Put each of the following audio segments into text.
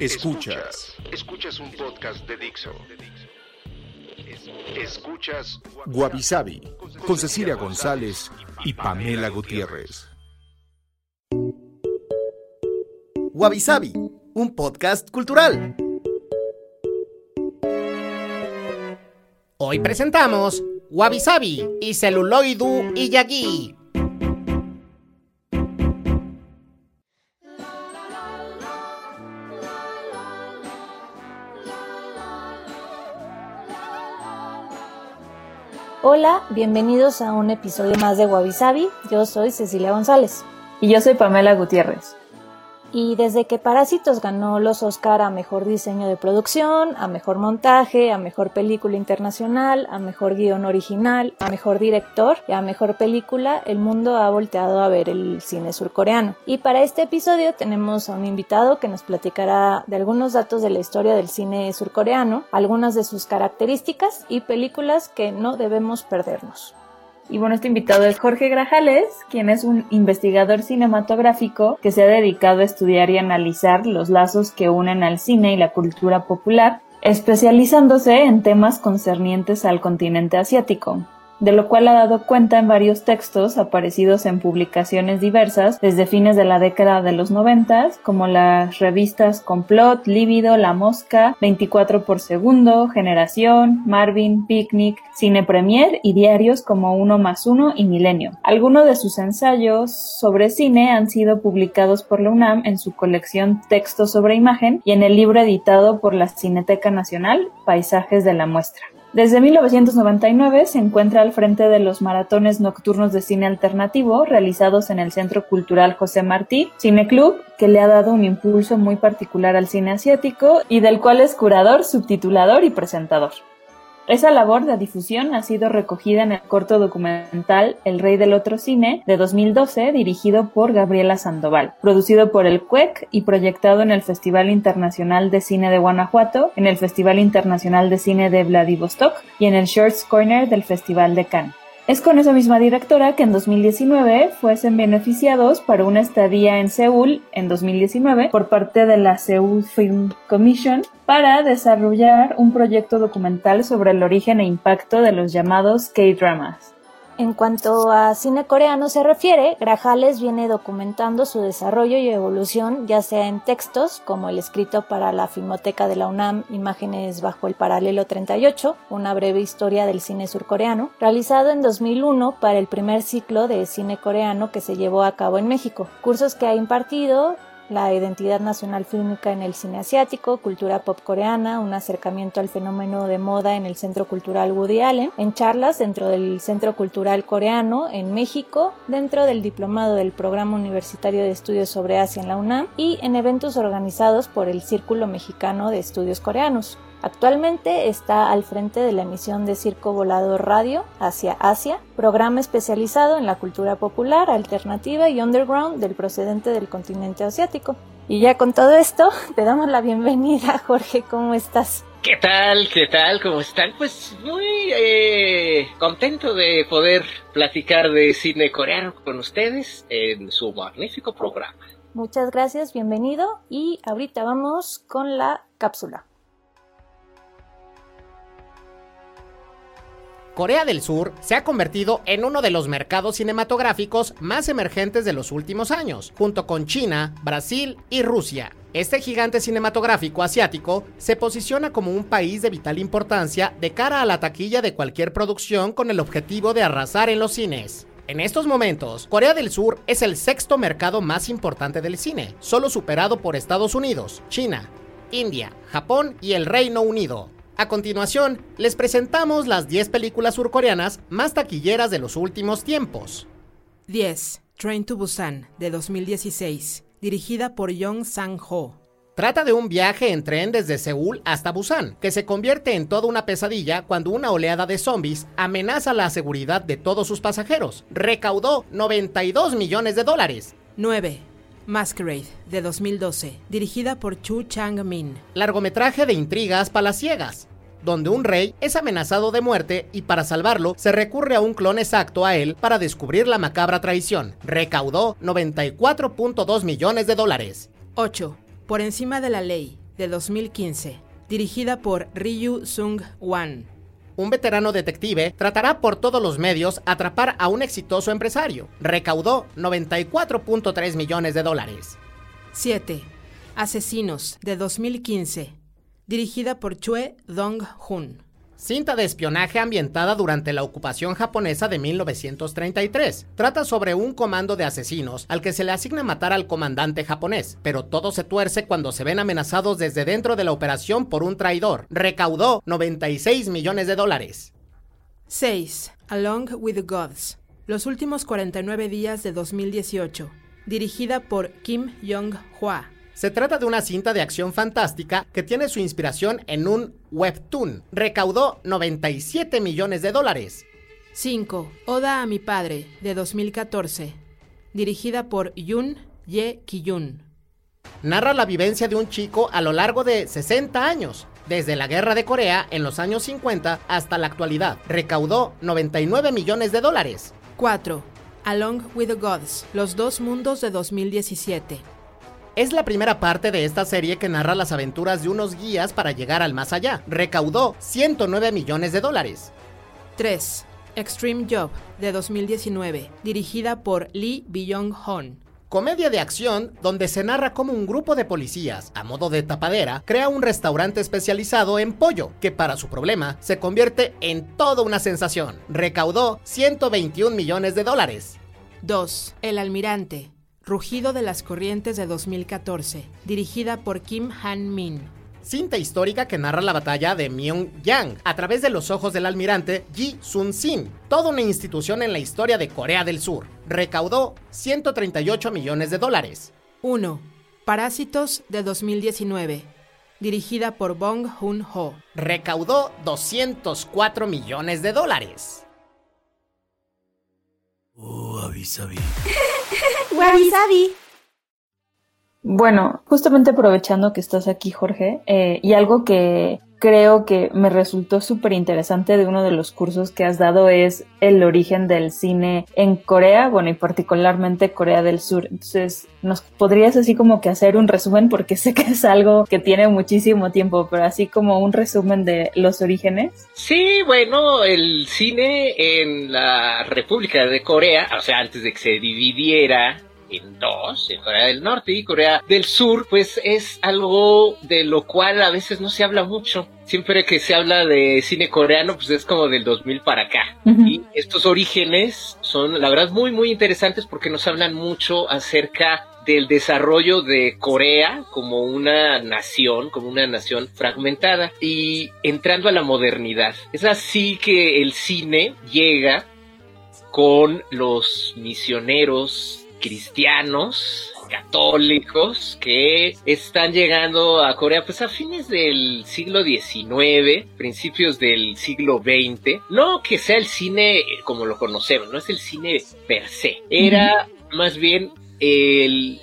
Escuchas. Escuchas un podcast de Dixo. Escuchas Guavi con Cecilia González y Pamela Gutiérrez. Wabi un podcast cultural. Hoy presentamos Wabi y Celuloidu y Yagi. Hola, bienvenidos a un episodio más de Wabi Yo soy Cecilia González. Y yo soy Pamela Gutiérrez. Y desde que Parásitos ganó los Oscar a Mejor Diseño de Producción, a Mejor Montaje, a Mejor Película Internacional, a Mejor Guión Original, a Mejor Director y a Mejor Película, el mundo ha volteado a ver el cine surcoreano. Y para este episodio tenemos a un invitado que nos platicará de algunos datos de la historia del cine surcoreano, algunas de sus características y películas que no debemos perdernos. Y bueno, este invitado es Jorge Grajales, quien es un investigador cinematográfico que se ha dedicado a estudiar y analizar los lazos que unen al cine y la cultura popular, especializándose en temas concernientes al continente asiático de lo cual ha dado cuenta en varios textos aparecidos en publicaciones diversas desde fines de la década de los noventas, como las revistas Complot, Lívido, La Mosca, 24 por segundo, Generación, Marvin, Picnic, Cine Premier y diarios como Uno más Uno y Milenio. Algunos de sus ensayos sobre cine han sido publicados por la UNAM en su colección Textos sobre Imagen y en el libro editado por la Cineteca Nacional, Paisajes de la Muestra. Desde 1999 se encuentra al frente de los maratones nocturnos de cine alternativo realizados en el Centro Cultural José Martí Cine Club, que le ha dado un impulso muy particular al cine asiático y del cual es curador, subtitulador y presentador. Esa labor de difusión ha sido recogida en el corto documental El Rey del Otro Cine de 2012, dirigido por Gabriela Sandoval, producido por el CUEC y proyectado en el Festival Internacional de Cine de Guanajuato, en el Festival Internacional de Cine de Vladivostok y en el Shorts Corner del Festival de Cannes. Es con esa misma directora que en 2019 fuesen beneficiados para una estadía en Seúl en 2019 por parte de la Seoul Film Commission para desarrollar un proyecto documental sobre el origen e impacto de los llamados K-dramas. En cuanto a cine coreano se refiere, Grajales viene documentando su desarrollo y evolución ya sea en textos, como el escrito para la Filmoteca de la UNAM Imágenes bajo el paralelo 38, una breve historia del cine surcoreano, realizado en 2001 para el primer ciclo de cine coreano que se llevó a cabo en México, cursos que ha impartido la identidad nacional fílmica en el cine asiático, cultura pop coreana, un acercamiento al fenómeno de moda en el Centro Cultural Woody Allen, en charlas dentro del Centro Cultural Coreano en México, dentro del diplomado del Programa Universitario de Estudios sobre Asia en la UNAM y en eventos organizados por el Círculo Mexicano de Estudios Coreanos. Actualmente está al frente de la emisión de Circo Volador Radio hacia Asia, programa especializado en la cultura popular, alternativa y underground del procedente del continente asiático. Y ya con todo esto, te damos la bienvenida, Jorge, ¿cómo estás? ¿Qué tal? ¿Qué tal? ¿Cómo están? Pues muy eh, contento de poder platicar de cine coreano con ustedes en su magnífico programa. Muchas gracias, bienvenido y ahorita vamos con la cápsula. Corea del Sur se ha convertido en uno de los mercados cinematográficos más emergentes de los últimos años, junto con China, Brasil y Rusia. Este gigante cinematográfico asiático se posiciona como un país de vital importancia de cara a la taquilla de cualquier producción con el objetivo de arrasar en los cines. En estos momentos, Corea del Sur es el sexto mercado más importante del cine, solo superado por Estados Unidos, China, India, Japón y el Reino Unido. A continuación, les presentamos las 10 películas surcoreanas más taquilleras de los últimos tiempos. 10. Train to Busan, de 2016, dirigida por Yong Sang-ho. Trata de un viaje en tren desde Seúl hasta Busan, que se convierte en toda una pesadilla cuando una oleada de zombies amenaza la seguridad de todos sus pasajeros. Recaudó 92 millones de dólares. 9. Masquerade, de 2012, dirigida por Chu Chang-min. Largometraje de intrigas palaciegas, donde un rey es amenazado de muerte y para salvarlo se recurre a un clon exacto a él para descubrir la macabra traición. Recaudó 94.2 millones de dólares. 8. Por encima de la ley, de 2015, dirigida por Ryu Sung-wan. Un veterano detective tratará por todos los medios atrapar a un exitoso empresario. Recaudó 94.3 millones de dólares. 7. Asesinos, de 2015, dirigida por Chue Dong-hun. Cinta de espionaje ambientada durante la ocupación japonesa de 1933. Trata sobre un comando de asesinos al que se le asigna matar al comandante japonés, pero todo se tuerce cuando se ven amenazados desde dentro de la operación por un traidor. Recaudó 96 millones de dólares. 6. Along with the Gods. Los últimos 49 días de 2018. Dirigida por Kim Jong-hwa. Se trata de una cinta de acción fantástica que tiene su inspiración en un webtoon. Recaudó 97 millones de dólares. 5. Oda a mi padre, de 2014. Dirigida por Yun Ye Kiyun. Narra la vivencia de un chico a lo largo de 60 años, desde la guerra de Corea en los años 50 hasta la actualidad. Recaudó 99 millones de dólares. 4. Along with the Gods, Los dos mundos de 2017. Es la primera parte de esta serie que narra las aventuras de unos guías para llegar al más allá. Recaudó 109 millones de dólares. 3. Extreme Job, de 2019, dirigida por Lee Byung-hun. Comedia de acción donde se narra cómo un grupo de policías, a modo de tapadera, crea un restaurante especializado en pollo, que para su problema se convierte en toda una sensación. Recaudó 121 millones de dólares. 2. El Almirante, Rugido de las Corrientes de 2014, dirigida por Kim Han-min. Cinta histórica que narra la batalla de Myeongyang a través de los ojos del almirante Ji Sun-sin, toda una institución en la historia de Corea del Sur. Recaudó 138 millones de dólares. 1. Parásitos de 2019, dirigida por Bong Joon-ho. Recaudó 204 millones de dólares. Oh, avisavi. Wabi Bueno, justamente aprovechando que estás aquí, Jorge, eh, y algo que creo que me resultó súper interesante de uno de los cursos que has dado es el origen del cine en Corea, bueno, y particularmente Corea del Sur. Entonces, ¿nos podrías así como que hacer un resumen? Porque sé que es algo que tiene muchísimo tiempo, pero así como un resumen de los orígenes. Sí, bueno, el cine en la República de Corea, o sea, antes de que se dividiera en dos, en Corea del Norte y Corea del Sur, pues es algo de lo cual a veces no se habla mucho. Siempre que se habla de cine coreano, pues es como del 2000 para acá. Y estos orígenes son, la verdad, muy, muy interesantes porque nos hablan mucho acerca del desarrollo de Corea como una nación, como una nación fragmentada y entrando a la modernidad. Es así que el cine llega con los misioneros cristianos católicos que están llegando a Corea pues a fines del siglo XIX, principios del siglo XX. No que sea el cine como lo conocemos, no es el cine per se. Era más bien el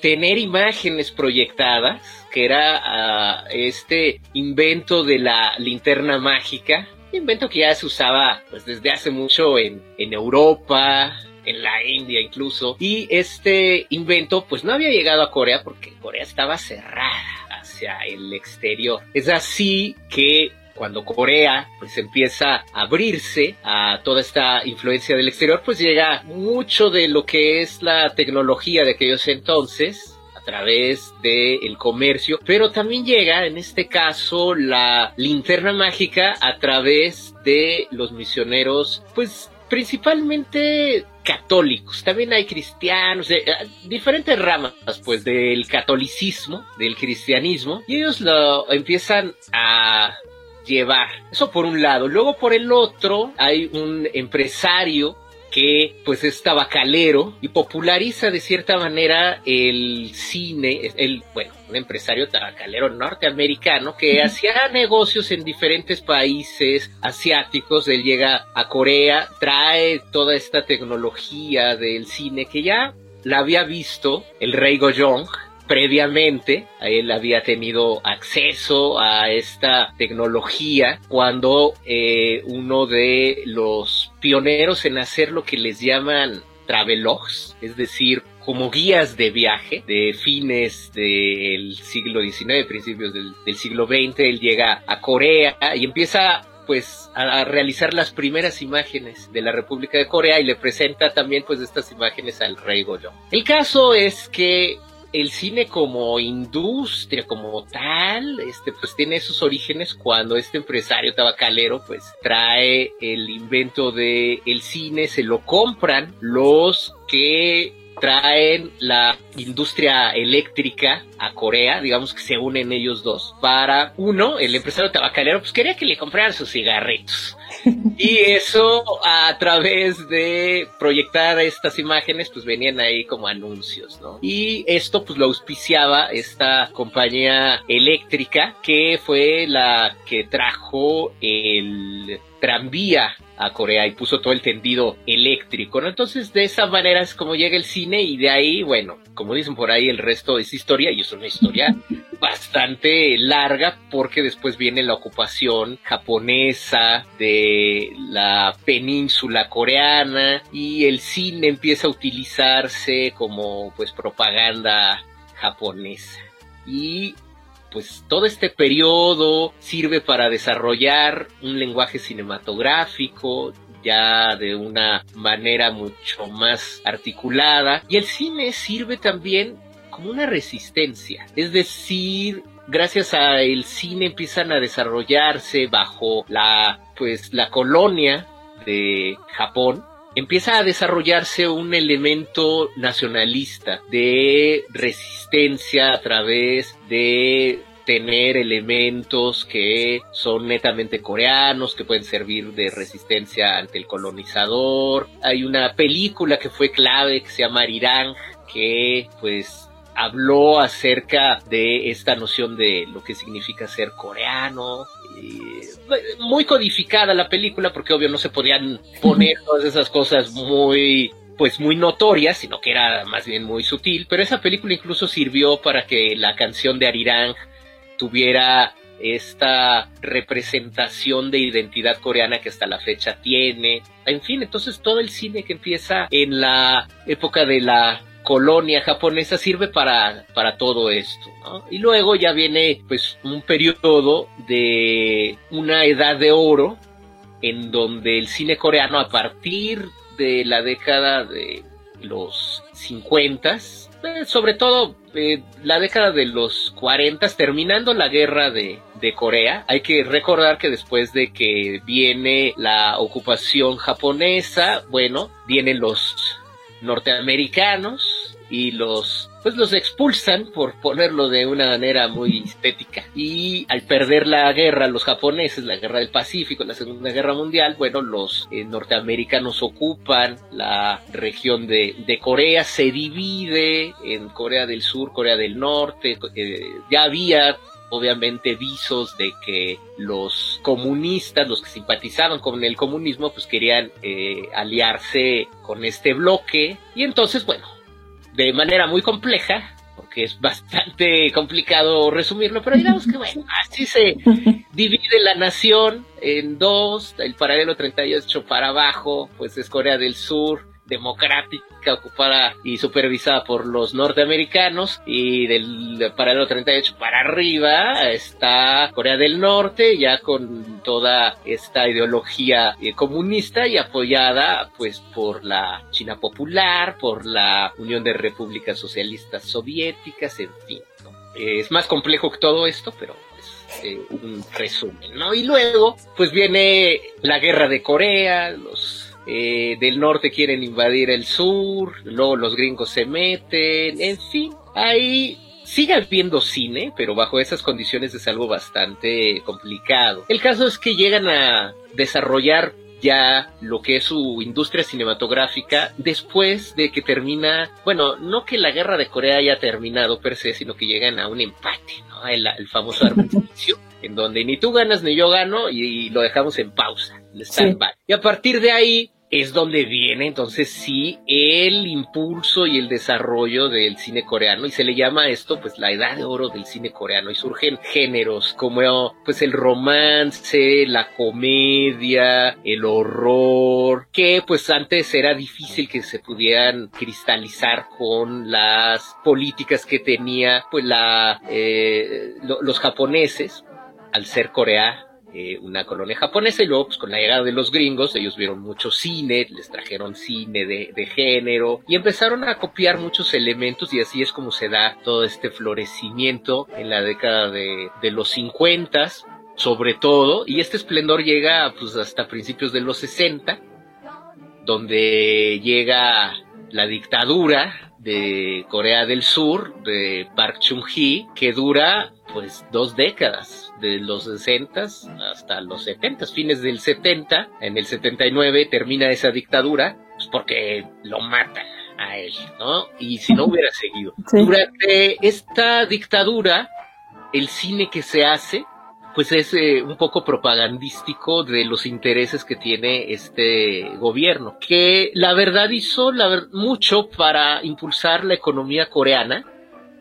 tener imágenes proyectadas, que era ah, este invento de la linterna mágica, invento que ya se usaba pues desde hace mucho en, en Europa, en la India incluso. Y este invento pues no había llegado a Corea porque Corea estaba cerrada hacia el exterior. Es así que cuando Corea pues empieza a abrirse a toda esta influencia del exterior, pues llega mucho de lo que es la tecnología de aquellos entonces a través del comercio, pero también llega en este caso la linterna mágica a través de los misioneros, pues principalmente católicos, también hay cristianos, eh, diferentes ramas pues del catolicismo, del cristianismo, y ellos lo empiezan a llevar. Eso por un lado. Luego por el otro hay un empresario que pues es tabacalero y populariza de cierta manera el cine, el, bueno, un empresario tabacalero norteamericano que hacía negocios en diferentes países asiáticos. Él llega a Corea, trae toda esta tecnología del cine que ya la había visto el rey Gojong previamente él había tenido acceso a esta tecnología cuando eh, uno de los pioneros en hacer lo que les llaman travelogs, es decir, como guías de viaje de fines del siglo XIX, principios del, siglo XX, él llega a Corea y empieza pues a, realizar las primeras imágenes de la República de Corea y le presenta también pues estas imágenes al rey Goyo. El caso es que el cine como industria, como tal, este, pues tiene sus orígenes cuando este empresario tabacalero, pues trae el invento de el cine, se lo compran los que traen la industria eléctrica a Corea, digamos que se unen ellos dos, para uno, el empresario tabacalero, pues quería que le compraran sus cigarritos. Y eso a través de proyectar estas imágenes, pues venían ahí como anuncios, ¿no? Y esto pues lo auspiciaba esta compañía eléctrica que fue la que trajo el tranvía a Corea y puso todo el tendido eléctrico, ¿no? Entonces de esa manera es como llega el cine y de ahí, bueno, como dicen por ahí, el resto es historia y es una historia bastante larga porque después viene la ocupación japonesa de la península coreana y el cine empieza a utilizarse como pues propaganda japonesa. Y pues todo este periodo sirve para desarrollar un lenguaje cinematográfico ya de una manera mucho más articulada. Y el cine sirve también como una resistencia, es decir, gracias al cine empiezan a desarrollarse bajo la pues la colonia de Japón empieza a desarrollarse un elemento nacionalista de resistencia a través de tener elementos que son netamente coreanos, que pueden servir de resistencia ante el colonizador. Hay una película que fue clave que se llama Arirang, que pues habló acerca de esta noción de lo que significa ser coreano. Muy codificada la película porque obvio no se podían poner todas esas cosas muy pues muy notorias, sino que era más bien muy sutil, pero esa película incluso sirvió para que la canción de Arirang tuviera esta representación de identidad coreana que hasta la fecha tiene. En fin, entonces todo el cine que empieza en la época de la colonia japonesa sirve para, para todo esto. Y luego ya viene pues un periodo de una edad de oro en donde el cine coreano a partir de la década de los 50, eh, sobre todo eh, la década de los 40, terminando la guerra de, de Corea, hay que recordar que después de que viene la ocupación japonesa, bueno, vienen los norteamericanos, y los pues los expulsan por ponerlo de una manera muy estética y al perder la guerra los japoneses la guerra del Pacífico la segunda guerra mundial bueno los eh, norteamericanos ocupan la región de, de, Corea se divide en Corea del Sur Corea del Norte eh, ya había obviamente visos de que los comunistas, los que simpatizaban con el comunismo, pues querían eh, aliarse con este bloque. Y entonces, bueno, de manera muy compleja, porque es bastante complicado resumirlo, pero digamos que bueno, así se divide la nación en dos, el paralelo 38 para abajo, pues es Corea del Sur, democrática ocupada y supervisada por los norteamericanos y del paralelo 38 para arriba está Corea del Norte ya con toda esta ideología eh, comunista y apoyada pues por la China Popular, por la Unión de Repúblicas Socialistas Soviéticas, en fin. Es más complejo que todo esto, pero eh, un resumen, ¿no? Y luego, pues viene la guerra de Corea, los eh, del norte quieren invadir el sur, luego los gringos se meten, en fin, ahí sigue viendo cine, pero bajo esas condiciones es algo bastante complicado. El caso es que llegan a desarrollar ya lo que es su industria cinematográfica después de que termina, bueno, no que la guerra de Corea haya terminado per se, sino que llegan a un empate, ¿no? El, el famoso armisticio, en donde ni tú ganas ni yo gano y, lo dejamos en pausa, en stand-by. Y a partir de ahí, es donde viene entonces sí el impulso y el desarrollo del cine coreano y se le llama esto pues la edad de oro del cine coreano y surgen géneros como pues el romance, la comedia, el horror, que pues antes era difícil que se pudieran cristalizar con las políticas que tenía pues la eh, los japoneses al ser Corea eh, una colonia japonesa y luego pues con la llegada de los gringos ellos vieron mucho cine, les trajeron cine de, de, género y empezaron a copiar muchos elementos y así es como se da todo este florecimiento en la década de, de los 50 sobre todo y este esplendor llega pues hasta principios de los 60 donde llega la dictadura de Corea del Sur de Park Chung-hee que dura pues dos décadas, de los 60 hasta los 70, fines del 70, en el 79 termina esa dictadura, pues porque lo matan a él, ¿no? Y si no hubiera seguido. Durante esta dictadura, el cine que se hace, pues es eh, un poco propagandístico de los intereses que tiene este gobierno, que la verdad hizo mucho para impulsar la economía coreana,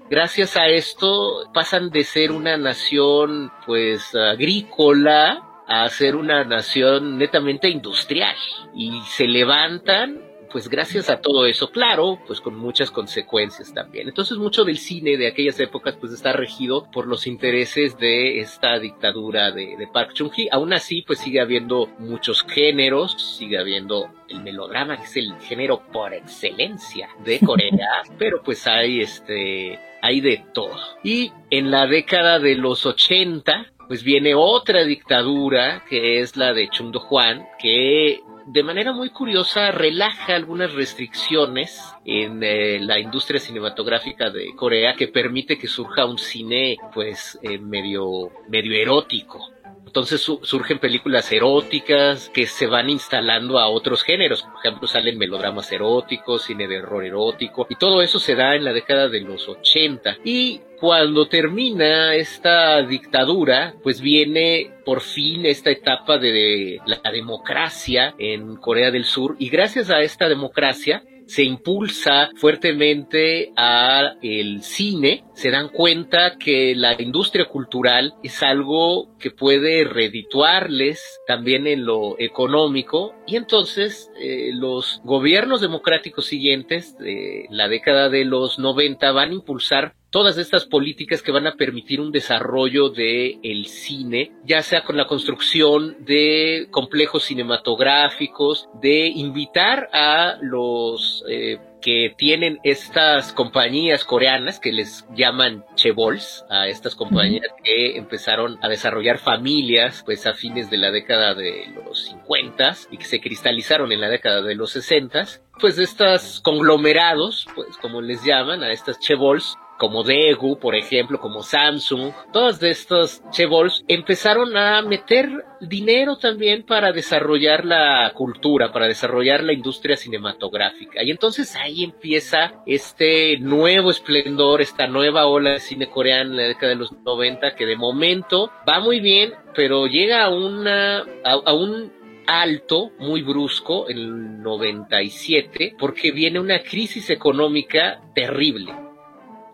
Gracias a esto pasan de ser una nación pues agrícola a ser una nación netamente industrial. Y se levantan pues gracias a todo eso, claro, pues con muchas consecuencias también. Entonces mucho del cine de aquellas épocas pues está regido por los intereses de esta dictadura de, de Park Chung-hee. Aún así pues sigue habiendo muchos géneros, sigue habiendo el melodrama que es el género por excelencia de Corea, pero pues hay este hay de todo. Y en la década de los 80, pues viene otra dictadura, que es la de Chung Do-hwan, que de manera muy curiosa relaja algunas restricciones en eh, la industria cinematográfica de Corea que permite que surja un cine pues eh, medio medio erótico entonces surgen películas eróticas que se van instalando a otros géneros. Por ejemplo, salen melodramas eróticos, cine de error erótico, y todo eso se da en la década de los 80. Y cuando termina esta dictadura, pues viene por fin esta etapa de la democracia en Corea del Sur, y gracias a esta democracia, se impulsa fuertemente a el cine, se dan cuenta que la industria cultural es algo que puede redituarles también en lo económico. Y entonces eh, los gobiernos democráticos siguientes de la década de los 90 van a impulsar todas estas políticas que van a permitir un desarrollo de el cine, ya sea con la construcción de complejos cinematográficos, de invitar a los eh, que tienen estas compañías coreanas que les llaman chebols, a estas compañías que empezaron a desarrollar familias pues a fines de la década de los 50 y que se cristalizaron en la década de los 60 pues estos conglomerados, pues como les llaman, a estas chebols, como Daegu, por ejemplo, como Samsung, todas de estos chebols empezaron a meter dinero también para desarrollar la cultura, para desarrollar la industria cinematográfica. Y entonces ahí empieza este nuevo esplendor, esta nueva ola de cine coreano en la década de los 90 que de momento va muy bien, pero llega a una a, un alto, muy brusco, en el 97, porque viene una crisis económica terrible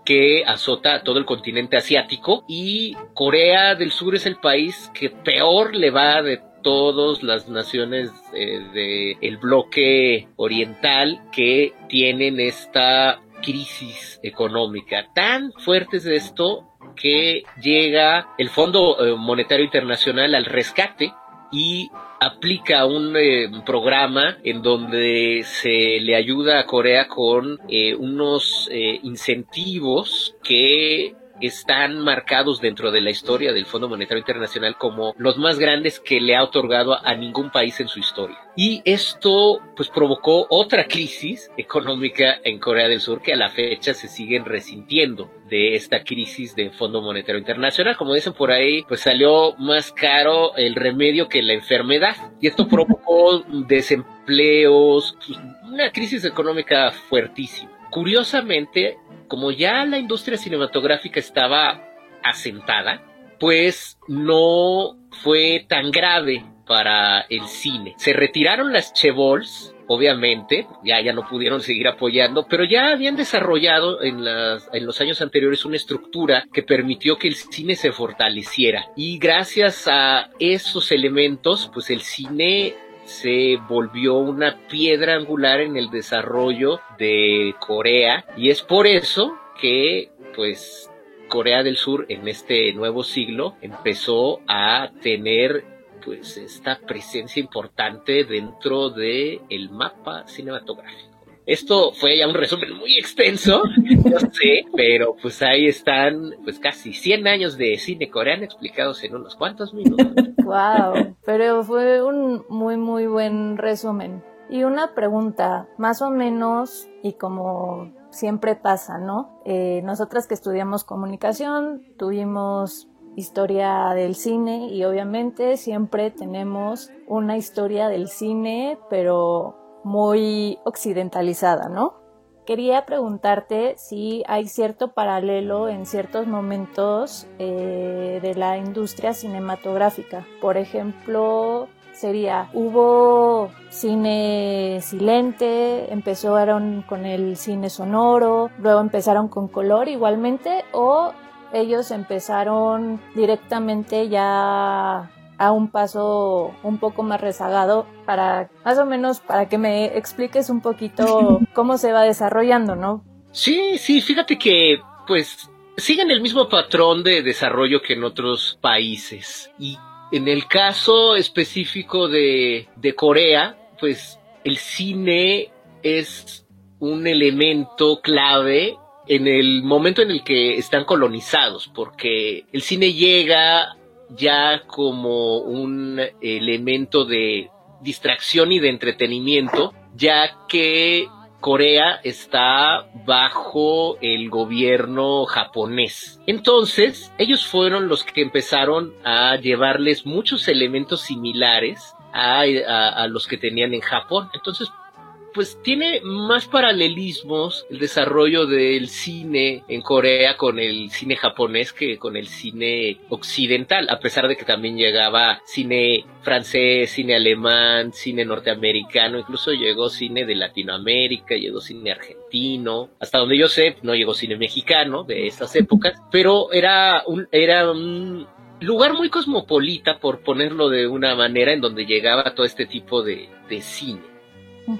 que azota todo el continente asiático y Corea del Sur es el país que peor le va de todas las naciones eh, del bloque oriental que tienen esta crisis económica. Tan fuerte es esto que llega el Fondo eh, Monetario Internacional al rescate y aplica un eh, programa en donde se le ayuda a Corea con eh, unos eh, incentivos que están marcados dentro de la historia del Fondo Monetario Internacional como los más grandes que le ha otorgado a ningún país en su historia. Y esto pues provocó otra crisis económica en Corea del Sur que a la fecha se siguen resintiendo de esta crisis del Fondo Monetario Internacional. Como dicen por ahí, pues salió más caro el remedio que la enfermedad. Y esto provocó desempleos, pues, una crisis económica fuertísima. Curiosamente, como ya la industria cinematográfica estaba asentada, pues no fue tan grave para el cine. Se retiraron las chebols, obviamente, ya, ya no pudieron seguir apoyando, pero ya habían desarrollado en, las, en los años anteriores una estructura que permitió que el cine se fortaleciera. Y gracias a esos elementos, pues el cine se volvió una piedra angular en el desarrollo de Corea y es por eso que pues Corea del Sur en este nuevo siglo empezó a tener pues esta presencia importante dentro de el mapa cinematográfico. Esto fue ya un resumen muy extenso, yo sé, pero pues ahí están pues casi 100 años de cine coreano explicados en unos cuantos minutos. Wow, pero fue un muy muy buen resumen. Y una pregunta, más o menos, y como siempre pasa, ¿no? Eh, nosotras que estudiamos comunicación, tuvimos historia del cine y obviamente siempre tenemos una historia del cine, pero muy occidentalizada, ¿no? Quería preguntarte si hay cierto paralelo en ciertos momentos eh, de la industria cinematográfica. Por ejemplo, sería, hubo cine silente, empezaron con el cine sonoro, luego empezaron con color igualmente, o ellos empezaron directamente ya a un paso un poco más rezagado para más o menos para que me expliques un poquito cómo se va desarrollando, ¿no? Sí, sí, fíjate que pues siguen el mismo patrón de desarrollo que en otros países y en el caso específico de, de Corea, pues el cine es un elemento clave en el momento en el que están colonizados, porque el cine llega ya como un elemento de distracción y de entretenimiento, ya que Corea está bajo el gobierno japonés. Entonces, ellos fueron los que empezaron a llevarles muchos elementos similares a, los que tenían en Japón. Entonces, pues tiene más paralelismos el desarrollo del cine en Corea con el cine japonés que con el cine occidental, a pesar de que también llegaba cine francés, cine alemán, cine norteamericano, incluso llegó cine de Latinoamérica, llegó cine argentino, hasta donde yo sé, no llegó cine mexicano de estas épocas, pero era un, era un lugar muy cosmopolita, por ponerlo de una manera, en donde llegaba todo este tipo de, de cine.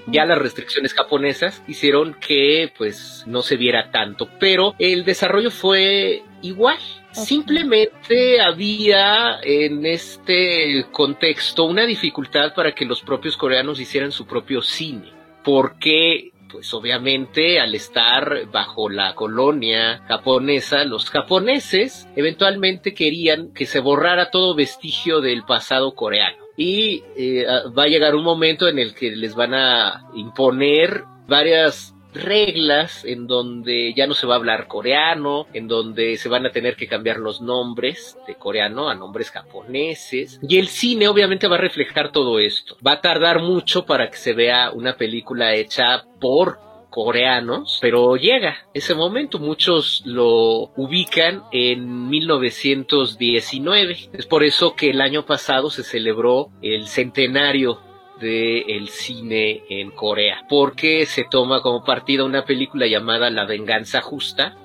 Ya las restricciones japonesas hicieron que pues no se viera tanto, pero el desarrollo fue igual. Simplemente había en este contexto una dificultad para que los propios coreanos hicieran su propio cine, porque pues obviamente al estar bajo la colonia japonesa, los japoneses eventualmente querían que se borrara todo vestigio del pasado coreano y eh, va a llegar un momento en el que les van a imponer varias reglas en donde ya no se va a hablar coreano, en donde se van a tener que cambiar los nombres de coreano a nombres japoneses. Y el cine obviamente va a reflejar todo esto. Va a tardar mucho para que se vea una película hecha por coreanos, pero llega ese momento, muchos lo ubican en 1919. Es por eso que el año pasado se celebró el centenario del cine en Corea, porque se toma como partida una película llamada La venganza justa,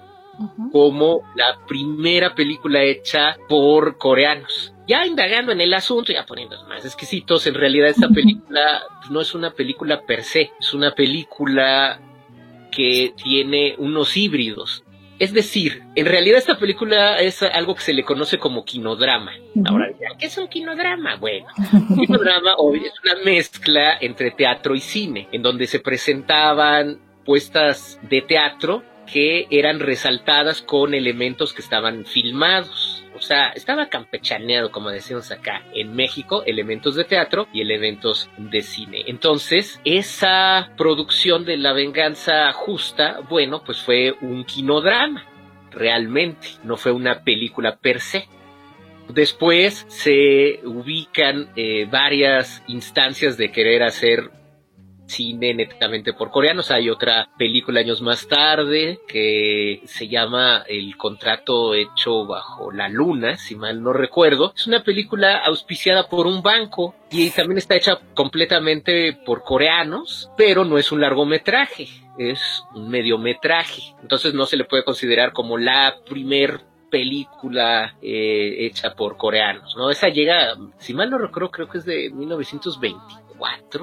como la primera película hecha por coreanos. Ya indagando en el asunto, ya poniendo más exquisitos, en realidad esta película no es una película per se, es una película que tiene unos híbridos. Es decir, en realidad esta película es algo que se le conoce como quinodrama. Ahora, ¿qué es un quinodrama? Bueno, un quinodrama es una mezcla entre teatro y cine, en donde se presentaban puestas de teatro que eran resaltadas con elementos que estaban filmados. O sea, estaba campechaneado, como decimos acá, en México, elementos de teatro y elementos de cine. Entonces, esa producción de La Venganza Justa, bueno, pues fue un quinodrama, realmente, no fue una película per se. Después se ubican eh, varias instancias de querer hacer cine netamente por coreanos. Hay otra película años más tarde que se llama El contrato hecho bajo la luna, si mal no recuerdo. Es una película auspiciada por un banco y también está hecha completamente por coreanos, pero no es un largometraje, es un mediometraje. Entonces no se le puede considerar como la primer película eh, hecha por coreanos, ¿no? Esa llega, si mal no recuerdo, creo que es de 1920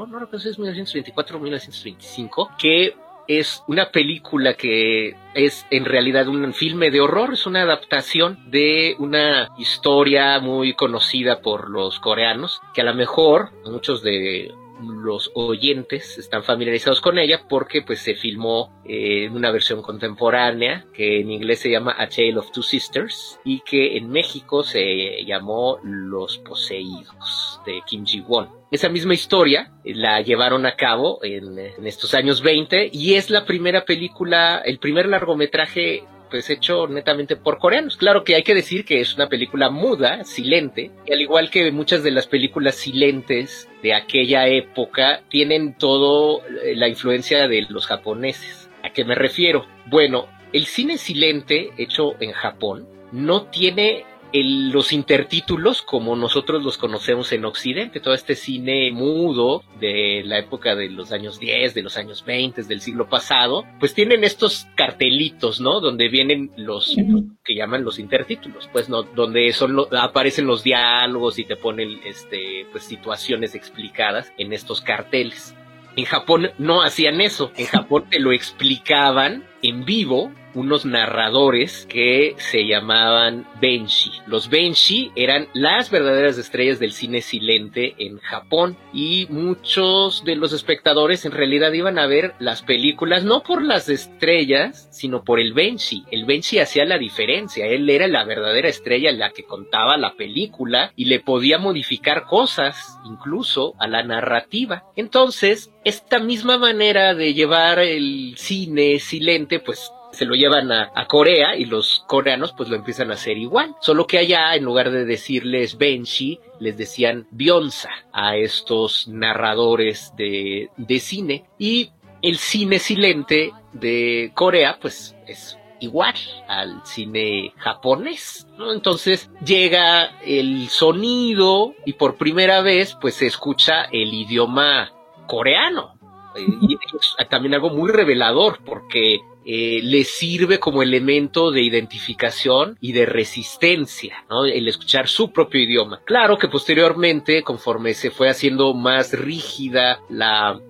no recuerdo si es 1924 o 1925, que es una película que es en realidad un filme de horror, es una adaptación de una historia muy conocida por los coreanos, que a lo mejor muchos de los oyentes están familiarizados con ella porque pues se filmó eh, en una versión contemporánea que en inglés se llama A Tale of Two Sisters y que en México se llamó Los Poseídos de Kim Ji-won. Esa misma historia la llevaron a cabo en, en estos años 20 y es la primera película, el primer largometraje pues hecho netamente por coreanos. Claro que hay que decir que es una película muda, silente, y al igual que muchas de las películas silentes de aquella época, tienen todo eh, la influencia de los japoneses. ¿A qué me refiero? Bueno, el cine silente hecho en Japón no tiene los intertítulos como nosotros los conocemos en Occidente, todo este cine mudo de la época de los años 10, de los años 20, del siglo pasado, pues tienen estos cartelitos, ¿no? Donde vienen los que llaman los intertítulos, pues no, donde son aparecen los diálogos y te ponen este pues situaciones explicadas en estos carteles. En Japón no hacían eso, en Japón te lo explicaban en vivo unos narradores que se llamaban Benshi. Los Benshi eran las verdaderas estrellas del cine silente en Japón y muchos de los espectadores en realidad iban a ver las películas no por las estrellas, sino por el Benshi. El Benshi hacía la diferencia, él era la verdadera estrella la que contaba la película y le podía modificar cosas incluso a la narrativa. Entonces, esta misma manera de llevar el cine silente pues se lo llevan a, Corea y los coreanos pues lo empiezan a hacer igual. Solo que allá en lugar de decirles Benshi, les decían Bionsa a estos narradores de, de cine. Y el cine silente de Corea pues es igual al cine japonés. Entonces llega el sonido y por primera vez pues se escucha el idioma coreano. Y es también algo muy revelador porque eh, le sirve como elemento de identificación y de resistencia, ¿no? El escuchar su propio idioma. Claro que posteriormente, conforme se fue haciendo más rígida la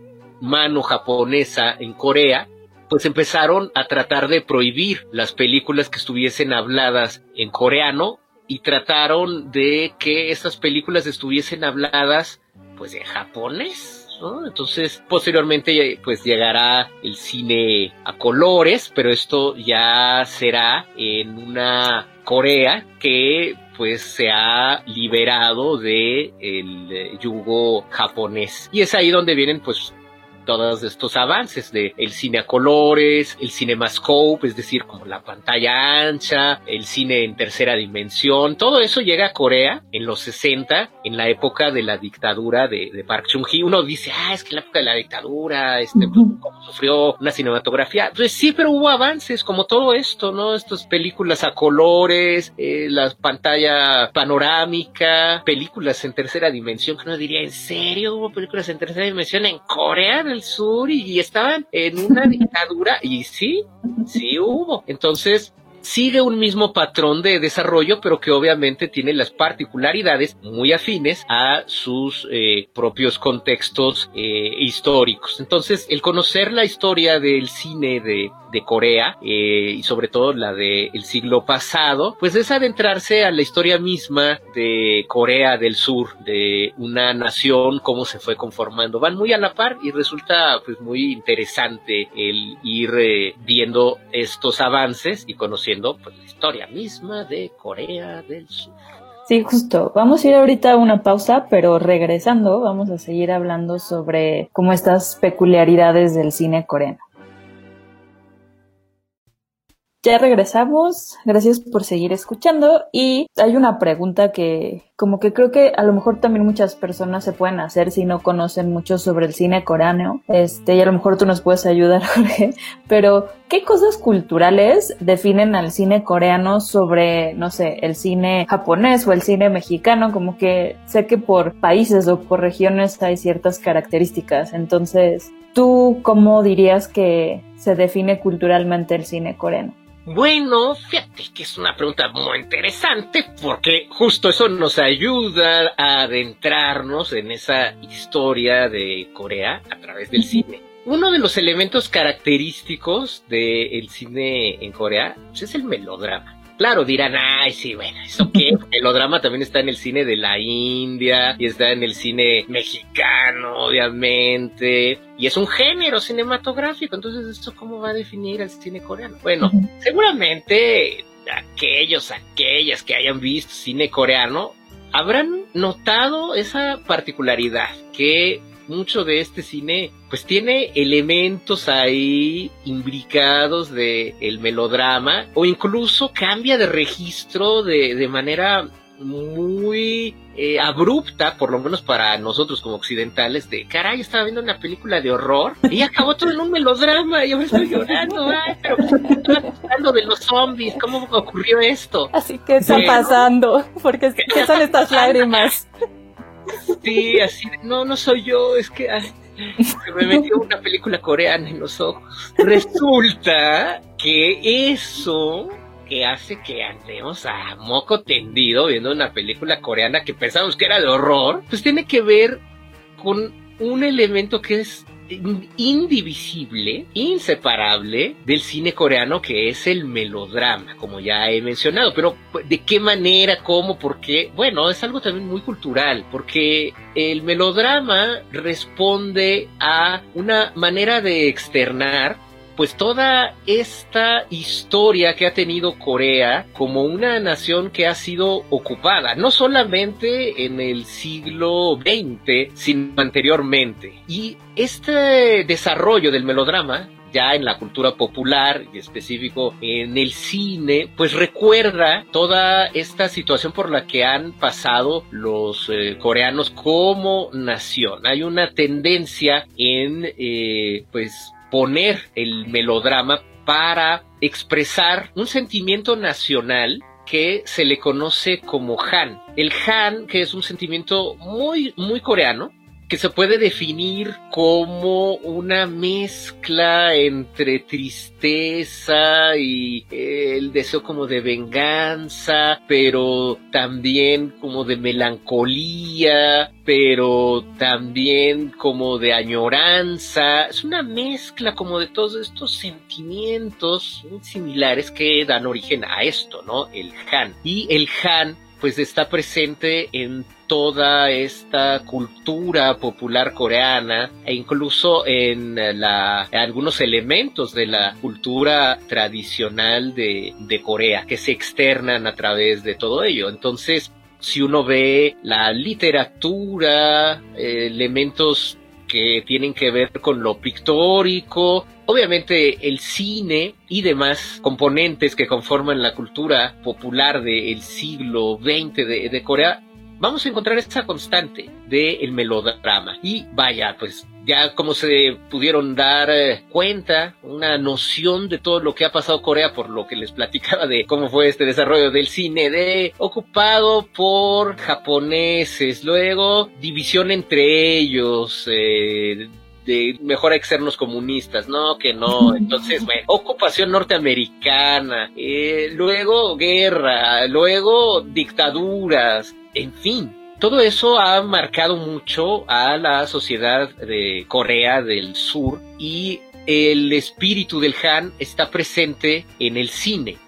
mano japonesa en Corea, pues empezaron a tratar de prohibir las películas que estuviesen habladas en coreano y trataron de que estas películas estuviesen habladas pues en japonés entonces, posteriormente, pues llegará el cine a colores, pero esto ya será en una Corea que pues se ha liberado de el yugo japonés. Y es ahí donde vienen pues todos estos avances de el cine a colores, el cinemascope, es decir, como la pantalla ancha, el cine en tercera dimensión, todo eso llega a Corea en los 60, en la época de la dictadura de, Park Chung-hee. Uno dice, ah, es que la época de la dictadura, este, pues, sufrió una cinematografía. Pues sí, pero hubo avances, como todo esto, ¿no? Estas películas a colores, eh, la pantalla panorámica, películas en tercera dimensión, que uno diría, ¿en serio hubo películas en tercera dimensión en Corea? Sur y, estaban en una dictadura y sí, sí hubo. Entonces, sigue un mismo patrón de desarrollo, pero que obviamente tiene las particularidades muy afines a sus eh, propios contextos eh, históricos. Entonces, el conocer la historia del cine de, de Corea eh, y sobre todo la del siglo pasado, pues es adentrarse a la historia misma de Corea del Sur, de una nación, cómo se fue conformando. Van muy a la par y resulta pues muy interesante el ir eh, viendo estos avances y conociendo pues, la historia misma de Corea del Sur. Sí, justo. Vamos a ir ahorita a una pausa, pero regresando vamos a seguir hablando sobre cómo estas peculiaridades del cine coreano. Ya regresamos, gracias por seguir escuchando. Y hay una pregunta que como que creo que a lo mejor también muchas personas se pueden hacer si no conocen mucho sobre el cine coreano, este, y a lo mejor tú nos puedes ayudar, Jorge, pero ¿qué cosas culturales definen al cine coreano sobre, no sé, el cine japonés o el cine mexicano? Como que sé que por países o por regiones hay ciertas características, entonces, ¿tú cómo dirías que se define culturalmente el cine coreano? Bueno, fíjate que es una pregunta muy interesante porque justo eso nos ayuda a adentrarnos en esa historia de Corea a través del cine. Uno de los elementos característicos del cine en Corea pues, es el melodrama. Claro, dirán, ay, sí, bueno, ¿eso qué? El melodrama también está en el cine de la India y está en el cine mexicano, obviamente. Y es un género cinematográfico, entonces, ¿esto cómo va a definir el cine coreano? Bueno, seguramente aquellos, aquellas que hayan visto cine coreano habrán notado esa particularidad que mucho de este cine pues tiene elementos ahí imbricados de el melodrama o incluso cambia de registro de, de manera muy eh, abrupta, por lo menos para nosotros como occidentales, de caray, estaba viendo una película de horror y acabó todo en un melodrama y ahora estoy llorando, ay, pero estoy hablando de los zombies, ¿cómo ocurrió esto? Así que está pasando, porque ¿qué son estas lágrimas? Sí, así, no, no soy yo, es que ay, se me metió una película coreana en los ojos. Resulta que eso que hace que andemos a moco tendido viendo una película coreana que pensamos que era de horror, pues tiene que ver con un elemento que es indivisible, inseparable del cine coreano que es el melodrama, como ya he mencionado. Pero ¿de qué manera? ¿Cómo? ¿Por qué? Bueno, es algo también muy cultural, porque el melodrama responde a una manera de externar pues toda esta historia que ha tenido Corea como una nación que ha sido ocupada, no solamente en el siglo XX, sino anteriormente. Y este desarrollo del melodrama ya en la cultura popular y específico en el cine, pues recuerda toda esta situación por la que han pasado los eh, coreanos como nación. Hay una tendencia en, eh, pues, poner el melodrama para expresar un sentimiento nacional que se le conoce como Han. El Han, que es un sentimiento muy, muy coreano, que se puede definir como una mezcla entre tristeza y eh, el deseo como de venganza, pero también como de melancolía, pero también como de añoranza. Es una mezcla como de todos estos sentimientos similares que dan origen a esto, ¿no? El Han. Y el Han pues está presente en toda esta cultura popular coreana e incluso en la, algunos elementos de la cultura tradicional de, de Corea que se externan a través de todo ello. Entonces, si uno ve la literatura, elementos que tienen que ver con lo pictórico, obviamente el cine y demás componentes que conforman la cultura popular del siglo XX de, de Corea vamos a encontrar esa constante del melodrama. Y vaya, pues ya como se pudieron dar eh, cuenta, una noción de todo lo que ha pasado Corea por lo que les platicaba de cómo fue este desarrollo del cine, de ocupado por japoneses, luego división entre ellos, eh, de mejor sernos comunistas, no, que no. Entonces, bueno, ocupación norteamericana, eh, luego guerra, luego dictaduras, en fin. Todo eso ha marcado mucho a la sociedad de Corea del Sur y el espíritu del Han está presente en el cine.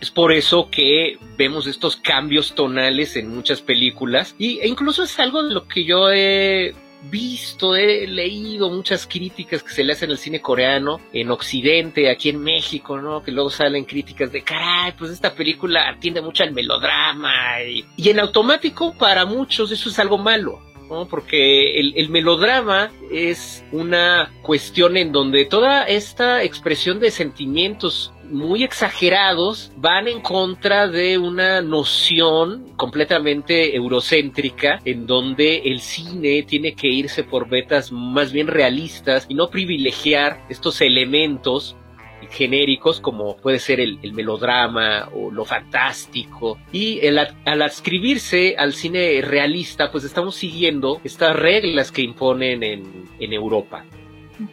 Es por eso que vemos estos cambios tonales en muchas películas y, e incluso es algo de lo que yo he visto, he leído muchas críticas que se le hacen al cine coreano en Occidente, aquí en México, ¿no? Que luego salen críticas de, caray, pues esta película atiende mucho al melodrama y, en automático para muchos eso es algo malo. ¿no? Porque el, melodrama es una cuestión en donde toda esta expresión de sentimientos muy exagerados van en contra de una noción completamente eurocéntrica en donde el cine tiene que irse por vetas más bien realistas y no privilegiar estos elementos genéricos como puede ser el, el, melodrama o lo fantástico. Y el, al adscribirse al cine realista pues estamos siguiendo estas reglas que imponen en, en Europa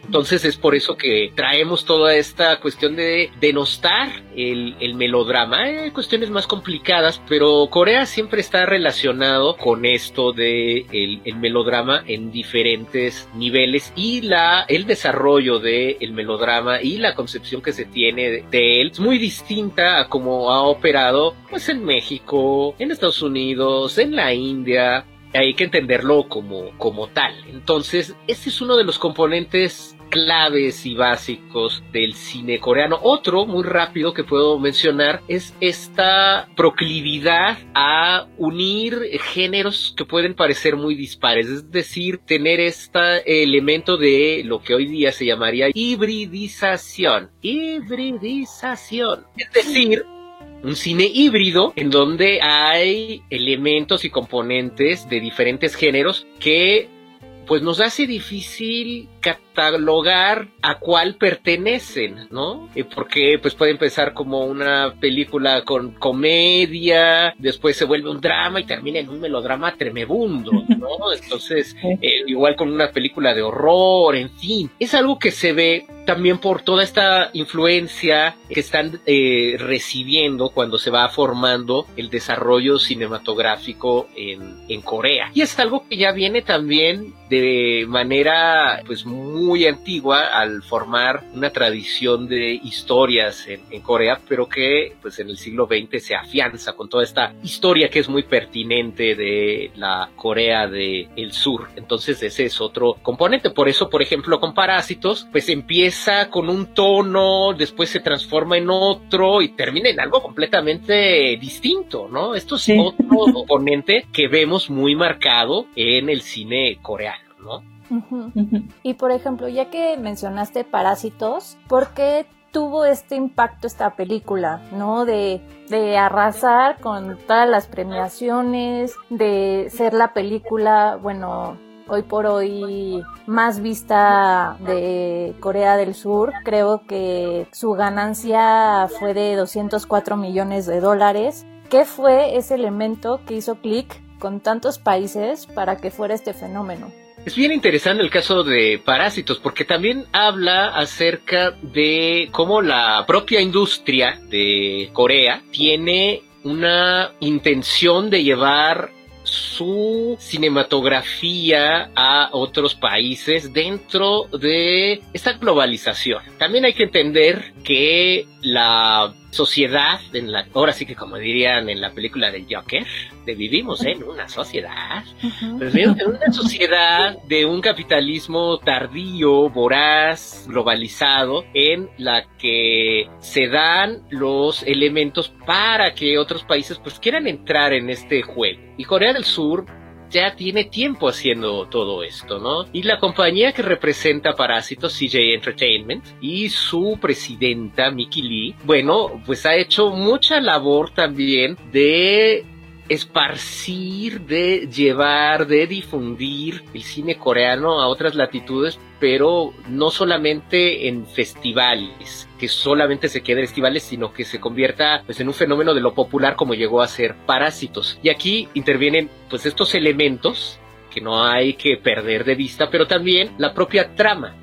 entonces es por eso que traemos toda esta cuestión de denostar el, el melodrama. Hay cuestiones más complicadas, pero Corea siempre está relacionado con esto de el, el melodrama en diferentes niveles y la, el desarrollo del el melodrama y la concepción que se tiene de, de, él es muy distinta a como ha operado pues en México, en Estados Unidos, en la India, hay que entenderlo como, como tal. Entonces, este es uno de los componentes claves y básicos del cine coreano. Otro muy rápido que puedo mencionar es esta proclividad a unir géneros que pueden parecer muy dispares, es decir, tener este elemento de lo que hoy día se llamaría hibridización. Hibridización. Es decir, un cine híbrido en donde hay elementos y componentes de diferentes géneros que pues nos hace difícil catalogar a cuál pertenecen, ¿no? Porque pues puede empezar como una película con comedia, después se vuelve un drama y termina en un melodrama tremebundo, ¿no? Entonces, eh, igual con una película de horror, en fin, es algo que se ve también por toda esta influencia que están eh, recibiendo cuando se va formando el desarrollo cinematográfico en, en Corea. Y es algo que ya viene también de manera pues muy antigua al formar una tradición de historias en, en, Corea, pero que pues en el siglo XX se afianza con toda esta historia que es muy pertinente de la Corea del el Sur. Entonces ese es otro componente. Por eso, por ejemplo, con Parásitos, pues empieza con un tono, después se transforma en otro y termina en algo completamente distinto, ¿no? Esto es sí. otro componente que vemos muy marcado en el cine coreano, ¿no? Uh -huh. Uh -huh. Y por ejemplo, ya que mencionaste Parásitos, ¿por qué tuvo este impacto esta película, ¿no? De, de arrasar con todas las premiaciones, de ser la película, bueno, hoy por hoy más vista de Corea del Sur. Creo que su ganancia fue de 204 millones de dólares. ¿Qué fue ese elemento que hizo clic con tantos países para que fuera este fenómeno? Es bien interesante el caso de Parásitos porque también habla acerca de cómo la propia industria de Corea tiene una intención de llevar su cinematografía a otros países dentro de esta globalización. También hay que entender que la sociedad, en la, ahora sí que como dirían en la película del Joker, de vivimos en una sociedad, uh -huh. pues en una sociedad de un capitalismo tardío, voraz, globalizado, en la que se dan los elementos para que otros países pues quieran entrar en este juego. Y Corea del Sur ya tiene tiempo haciendo todo esto, ¿no? Y la compañía que representa Parásitos, CJ Entertainment, y su presidenta, Mickey Lee, bueno, pues ha hecho mucha labor también de esparcir, de llevar, de difundir el cine coreano a otras latitudes, pero no solamente en festivales, que solamente se quede en festivales, sino que se convierta pues, en un fenómeno de lo popular como llegó a ser Parásitos. Y aquí intervienen pues estos elementos que no hay que perder de vista, pero también la propia trama,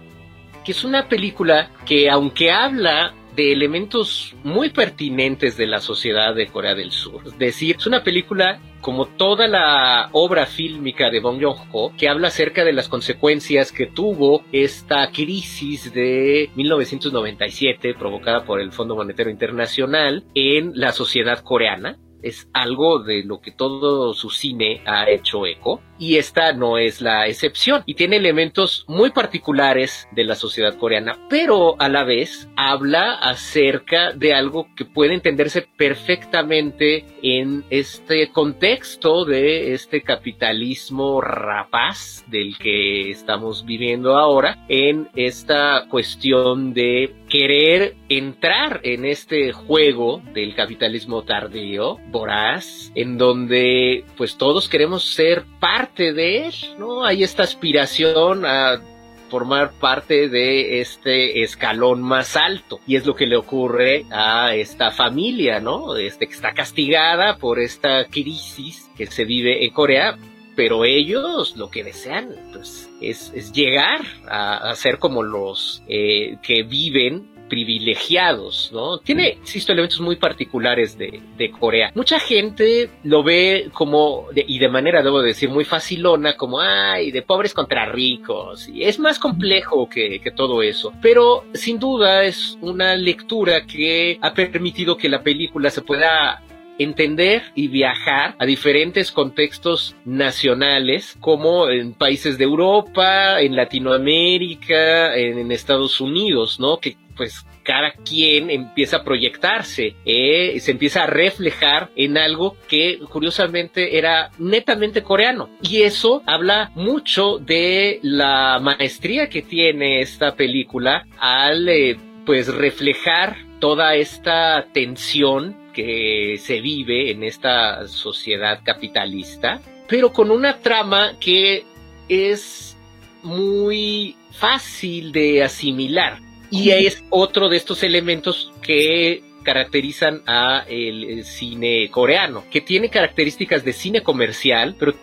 que es una película que aunque habla de elementos muy pertinentes de la sociedad de Corea del Sur. Es decir, es una película como toda la obra fílmica de Bong Joon-ho que habla acerca de las consecuencias que tuvo esta crisis de 1997 provocada por el Fondo Monetario Internacional en la sociedad coreana es algo de lo que todo su cine ha hecho eco y esta no es la excepción. Y tiene elementos muy particulares de la sociedad coreana, pero a la vez habla acerca de algo que puede entenderse perfectamente en este contexto de este capitalismo rapaz del que estamos viviendo ahora, en esta cuestión de querer entrar en este juego del capitalismo tardío, voraz, en donde pues todos queremos ser parte de él, ¿no? Hay esta aspiración a formar parte de este escalón más alto. Y es lo que le ocurre a esta familia, ¿no? Este que está castigada por esta crisis que se vive en Corea, pero ellos lo que desean pues, es, llegar a, ser como los eh, que viven privilegiados, ¿no? Tiene, insisto, elementos muy particulares de, Corea. Mucha gente lo ve como, y de manera, debo decir, muy facilona, como, ay, de pobres contra ricos. Y es más complejo que, todo eso. Pero, sin duda, es una lectura que ha permitido que la película se pueda entender y viajar a diferentes contextos nacionales, como en países de Europa, en Latinoamérica, en, Estados Unidos, ¿no? Que pues cada quien empieza a proyectarse, eh, se empieza a reflejar en algo que curiosamente era netamente coreano. Y eso habla mucho de la maestría que tiene esta película al eh, pues reflejar toda esta tensión que se vive en esta sociedad capitalista, pero con una trama que es muy fácil de asimilar. Y es otro de estos elementos que caracterizan a el, cine coreano, que tiene características de cine comercial, pero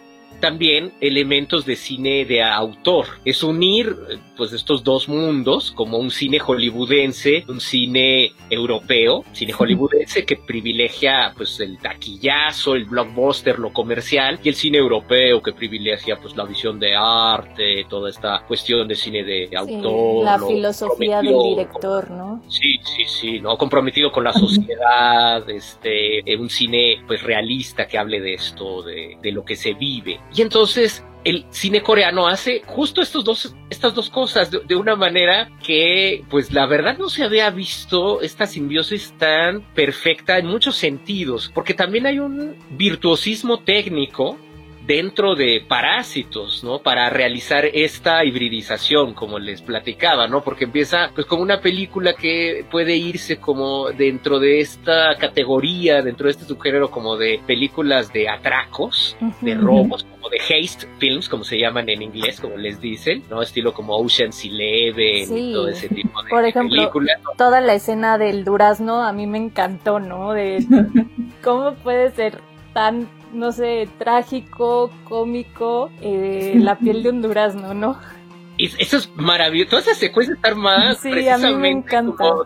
también elementos de cine de autor. Es unir pues estos dos mundos como un cine hollywoodense, un cine europeo, cine hollywoodense que privilegia pues el taquillazo, el blockbuster, lo comercial y el cine europeo que privilegia pues la visión de arte, toda esta cuestión de cine de autor. la filosofía del director, ¿no? Sí, sí, sí, ¿no? Comprometido con la sociedad, este, un cine pues realista que hable de esto, de, de lo que se vive. Y entonces el cine coreano hace justo estos dos, estas dos cosas de, una manera que, pues la verdad no se había visto esta simbiosis tan perfecta en muchos sentidos, porque también hay un virtuosismo técnico dentro de parásitos, ¿no? Para realizar esta hibridización, como les platicaba, ¿no? Porque empieza pues como una película que puede irse como dentro de esta categoría, dentro de este subgénero como de películas de atracos, de robos, como de haste films, como se llaman en inglés, como les dicen, ¿no? Estilo como Ocean's Eleven y todo ese tipo de Por ejemplo, Toda la escena del durazno a mí me encantó, ¿no? De cómo puede ser tan no sé, trágico, cómico, eh, la piel de un durazno, ¿no? Eso es maravilloso. Todas esas secuencias armadas precisamente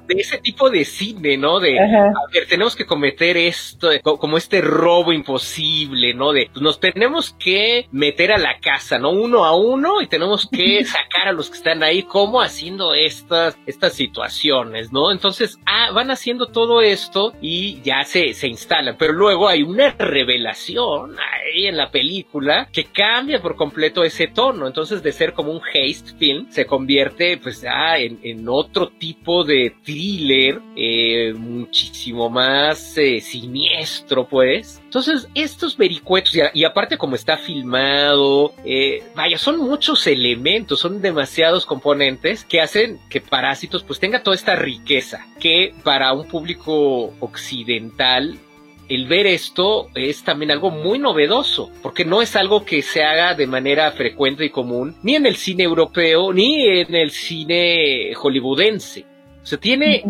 de ese tipo de cine, ¿no? De, a ver, tenemos que cometer esto, como este robo imposible, ¿no? De, pues, nos tenemos que meter a la casa, ¿no? Uno a uno y tenemos que sacar a los que están ahí, como haciendo estas, estas situaciones, ¿no? Entonces, ah, van haciendo todo esto y ya se, se instalan, pero luego hay una revelación ahí en la película que cambia por completo ese tono. Entonces, de ser como un haste film se convierte pues en, otro tipo de thriller eh, muchísimo más eh, siniestro pues. Entonces estos vericuetos y, aparte como está filmado, eh, vaya, son muchos elementos, son demasiados componentes que hacen que Parásitos pues tenga toda esta riqueza que para un público occidental el ver esto es también algo muy novedoso, porque no es algo que se haga de manera frecuente y común, ni en el cine europeo, ni en el cine hollywoodense. O sea, tiene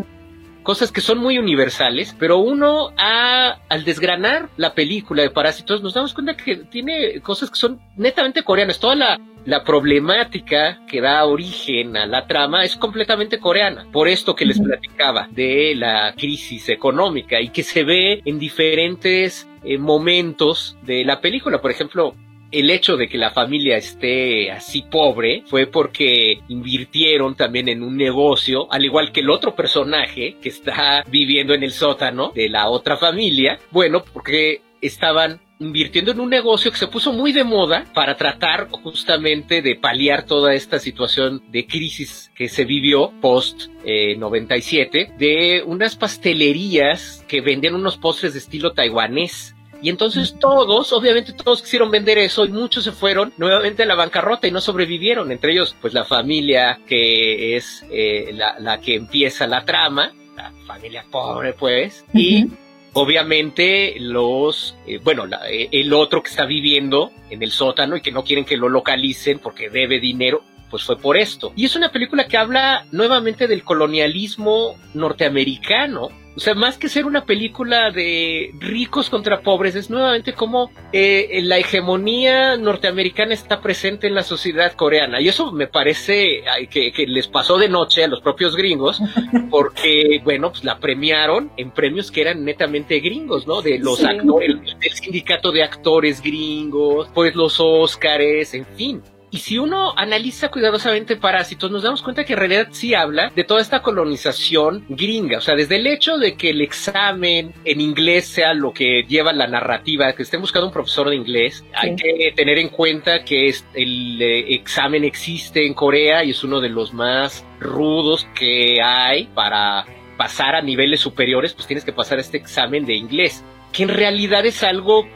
cosas que son muy universales, pero uno al desgranar la película de Parásitos nos damos cuenta que tiene cosas que son netamente coreanas. Toda la, la problemática que da origen a la trama es completamente coreana. Por esto que les platicaba de la crisis económica y que se ve en diferentes eh, momentos de la película. Por ejemplo, el hecho de que la familia esté así pobre fue porque invirtieron también en un negocio, al igual que el otro personaje que está viviendo en el sótano de la otra familia. Bueno, porque estaban invirtiendo en un negocio que se puso muy de moda para tratar justamente de paliar toda esta situación de crisis que se vivió post 97 eh, de unas pastelerías que vendían unos postres de estilo taiwanés y entonces todos, obviamente todos quisieron vender eso y muchos se fueron nuevamente a la bancarrota y no sobrevivieron. Entre ellos, pues la familia que es eh, la, que empieza la trama, la familia pobre pues, y obviamente los, eh, bueno, eh, el otro que está viviendo en el sótano y que no quieren que lo localicen porque debe dinero, pues fue por esto. Y es una película que habla nuevamente del colonialismo norteamericano o sea, más que ser una película de ricos contra pobres, es nuevamente como eh, la hegemonía norteamericana está presente en la sociedad coreana. Y eso me parece que, les pasó de noche a los propios gringos, porque, bueno, pues la premiaron en premios que eran netamente gringos, ¿no? De los actores, del sindicato de actores gringos, pues los Óscares, en fin. Y si uno analiza cuidadosamente Parásitos, nos damos cuenta que en realidad sí habla de toda esta colonización gringa. O sea, desde el hecho de que el examen en inglés sea lo que lleva la narrativa, que estén buscando un profesor de inglés, hay que tener en cuenta que el eh, examen existe en Corea y es uno de los más rudos que hay para pasar a niveles superiores, pues tienes que pasar este examen de inglés, que en realidad es algo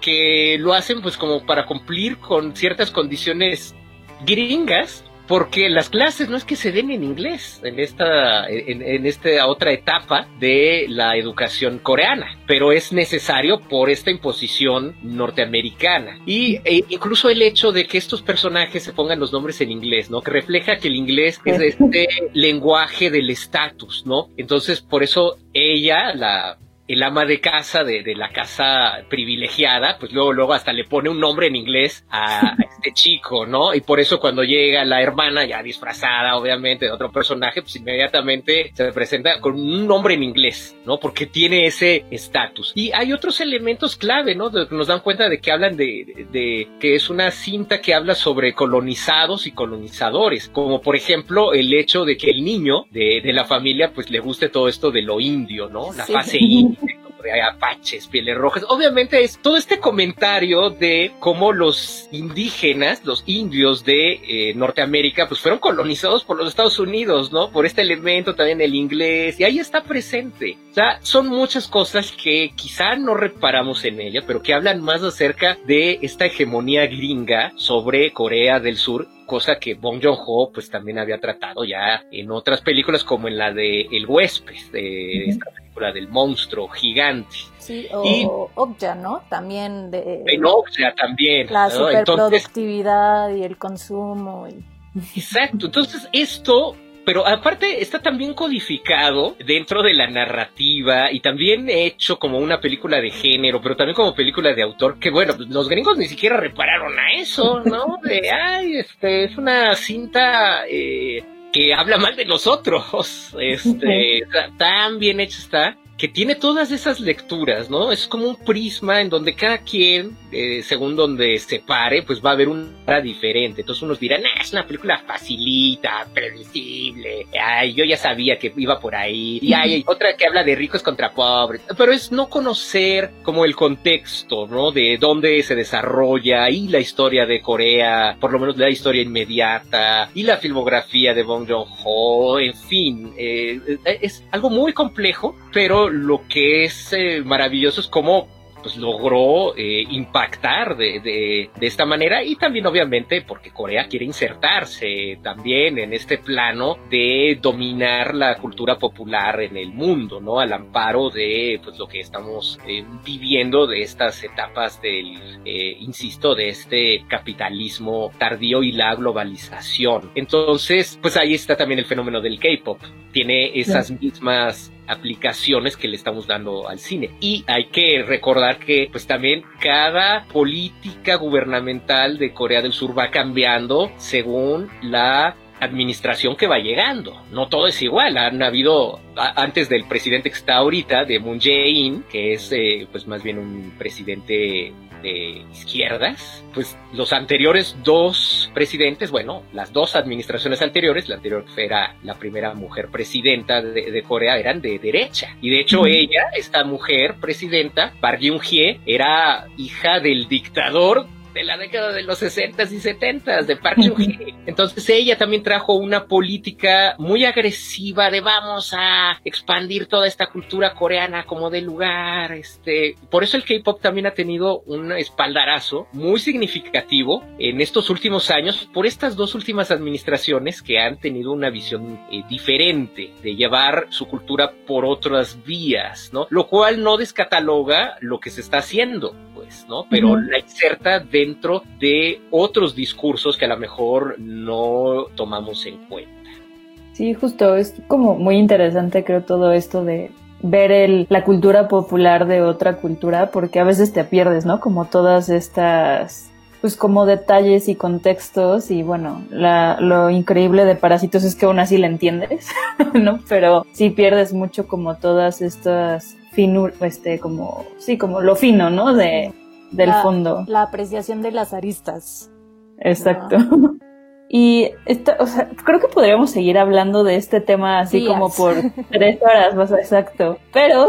que lo hacen pues como para cumplir con ciertas condiciones gringas porque las clases no es que se den en inglés en esta, en, esta otra etapa de la educación coreana, pero es necesario por esta imposición norteamericana. Y e incluso el hecho de que estos personajes se pongan los nombres en inglés, ¿no? Que refleja que el inglés es este lenguaje del estatus, ¿no? Entonces, por eso ella, la el ama de casa de, de, la casa privilegiada, pues luego, luego hasta le pone un nombre en inglés a, este chico, ¿no? Y por eso cuando llega la hermana, ya disfrazada, obviamente, de otro personaje, pues inmediatamente se presenta con un nombre en inglés, ¿no? Porque tiene ese estatus. Y hay otros elementos clave, ¿no? que nos dan cuenta de que hablan de, de, que es una cinta que habla sobre colonizados y colonizadores, como por ejemplo el hecho de que el niño de, de la familia, pues le guste todo esto de lo indio, ¿no? La fase india de apaches, pieles rojas. Obviamente es todo este comentario de cómo los indígenas, los indios de eh, Norteamérica, pues fueron colonizados por los Estados Unidos, ¿no? Por este elemento también el inglés, y ahí está presente. O sea, son muchas cosas que quizá no reparamos en ella, pero que hablan más acerca de esta hegemonía gringa sobre Corea del Sur cosa que Bong Joon-ho pues también había tratado ya en otras películas como en la de El huésped, de esta película del monstruo gigante. Sí, o Okja, ¿no? También de... En Okja también. La superproductividad y el consumo. Exacto, entonces esto pero aparte está también codificado dentro de la narrativa y también hecho como una película de género, pero también como película de autor, que bueno, los gringos ni siquiera repararon a eso, ¿no? De, ay, este, es una cinta eh, que habla mal de nosotros, este, tan bien hecha está que tiene todas esas lecturas, ¿no? Es como un prisma en donde cada quien, eh, según donde se pare, pues va a haber una diferente. Entonces unos dirán, ah, es una película facilita, previsible, ay, yo ya sabía que iba por ahí, y hay otra que habla de ricos contra pobres, pero es no conocer como el contexto, ¿no? De dónde se desarrolla y la historia de Corea, por lo menos la historia inmediata, y la filmografía de Bong Joon-ho, en fin, eh, es algo muy complejo, pero lo que es eh, maravilloso es cómo pues logró eh, impactar de, de, de, esta manera y también obviamente porque Corea quiere insertarse también en este plano de dominar la cultura popular en el mundo, ¿no? Al amparo de pues lo que estamos eh, viviendo de estas etapas del, insisto, de este capitalismo tardío y la globalización. Entonces, pues ahí está también el fenómeno del K-pop. Tiene esas mismas aplicaciones que le estamos dando al cine. Y hay que recordar que pues también cada política gubernamental de Corea del Sur va cambiando según la administración que va llegando. No todo es igual. Han habido, antes del presidente que está ahorita, de Moon Jae-in, que es eh, pues más bien un presidente de izquierdas, pues los anteriores dos presidentes, bueno, las dos administraciones anteriores, la anterior era la primera mujer presidenta de, Corea, eran de derecha. Y de hecho ella, esta mujer presidenta, Park Geun-hye, era hija del dictador de la década de los 60s y 70s de Park Chung-hee. Entonces ella también trajo una política muy agresiva de vamos a expandir toda esta cultura coreana como de lugar, este, por eso el K-pop también ha tenido un espaldarazo muy significativo en estos últimos años por estas dos últimas administraciones que han tenido una visión eh, diferente de llevar su cultura por otras vías, ¿no? Lo cual no descataloga lo que se está haciendo, pues, ¿no? Pero la inserta de dentro de otros discursos que a lo mejor no tomamos en cuenta. Sí, justo, es como muy interesante creo todo esto de ver el, la cultura popular de otra cultura porque a veces te pierdes, ¿no? Como todas estas pues como detalles y contextos y bueno, la, lo increíble de Parásitos es que aún así la entiendes, ¿no? Pero sí pierdes mucho como todas estas finur, este, como, sí, como lo fino, ¿no? De, del fondo. La apreciación de las aristas. Exacto. Y esto, o sea, creo que podríamos seguir hablando de este tema así como por tres horas, más exacto. Pero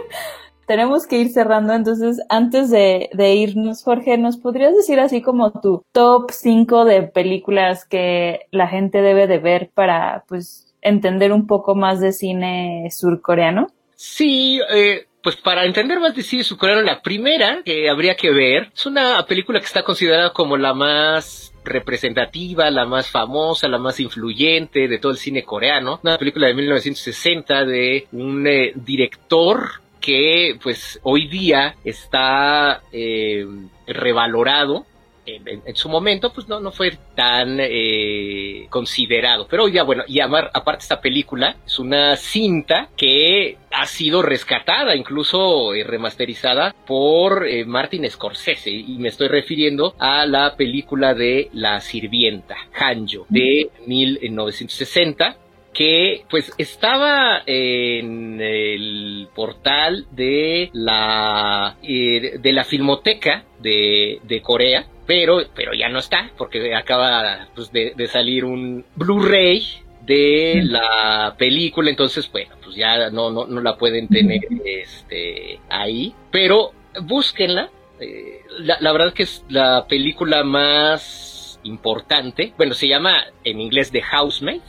tenemos que ir cerrando, entonces antes de, de, irnos, Jorge, ¿nos podrías decir así como tu top 5 de películas que la gente debe de ver para pues entender un poco más de cine surcoreano? Sí, eh, pues para entender más de cine surcoreano, la primera que habría que ver es una película que está considerada como la más representativa, la más famosa, la más influyente de todo el cine coreano. Una película de 1960 de un eh, director que pues hoy día está eh, revalorado en, su momento pues no, no fue tan eh, considerado. Pero ya bueno, y aparte esta película es una cinta que ha sido rescatada, incluso eh, remasterizada por eh, Martin Scorsese y me estoy refiriendo a la película de La Sirvienta, Hanjo, de 1960 que pues estaba en el portal de la de la filmoteca de, de Corea pero, pero ya no está, porque acaba pues, de, salir un Blu-ray de la película, entonces, bueno, pues ya no, no, no la pueden tener este, ahí, pero búsquenla. Eh, la, la verdad que es la película más importante. Bueno, se llama en inglés The Housemaid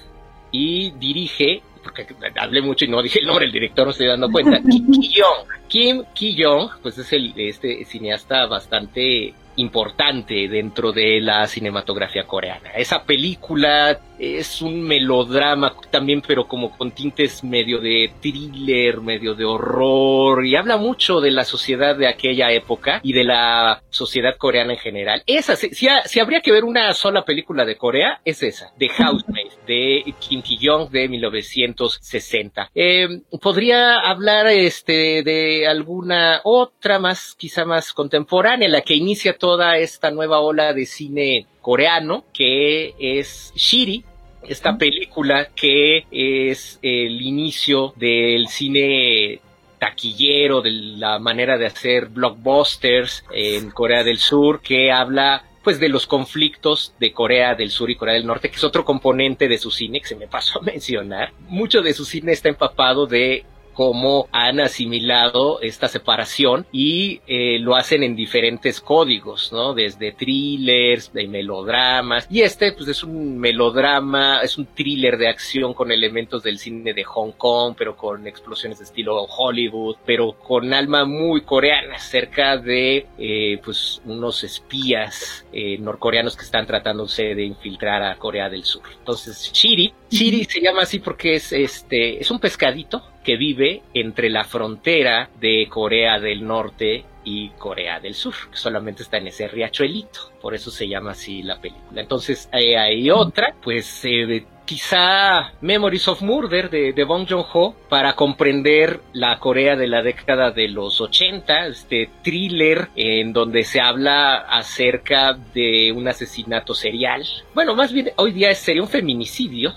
y dirige porque hablé mucho y no dije el nombre del director, no estoy dando cuenta. Kim Ki-young. Kim Ki-young, pues es el este cineasta bastante importante dentro de la cinematografía coreana. Esa película es un melodrama también, pero como con tintes medio de thriller, medio de horror, y habla mucho de la sociedad de aquella época y de la sociedad coreana en general. Esa, si, si, habría que ver una sola película de Corea, es esa, The Housemaid, de Kim Ki-young de 1960. Eh, podría hablar este, de alguna otra más, quizá más contemporánea, la que inicia toda esta nueva ola de cine coreano, que es Shiri, esta película que es el inicio del cine taquillero, de la manera de hacer blockbusters en Corea del Sur, que habla pues de los conflictos de Corea del Sur y Corea del Norte, que es otro componente de su cine que se me pasó a mencionar. Mucho de su cine está empapado de cómo han asimilado esta separación y eh, lo hacen en diferentes códigos, ¿no? Desde thrillers, de melodramas. Y este, pues es un melodrama, es un thriller de acción con elementos del cine de Hong Kong, pero con explosiones de estilo Hollywood, pero con alma muy coreana, cerca de, eh, pues, unos espías eh, norcoreanos que están tratándose de infiltrar a Corea del Sur. Entonces, Shiri, Shiri se llama así porque es este, es un pescadito que vive entre la frontera de Corea del Norte y Corea del Sur, que solamente está en ese riachuelito, por eso se llama así la película. Entonces eh, hay otra, pues eh, quizá Memories of Murder de, de Bong Joon-ho para comprender la Corea de la década de los 80, este thriller en donde se habla acerca de un asesinato serial. Bueno, más bien hoy día sería un feminicidio,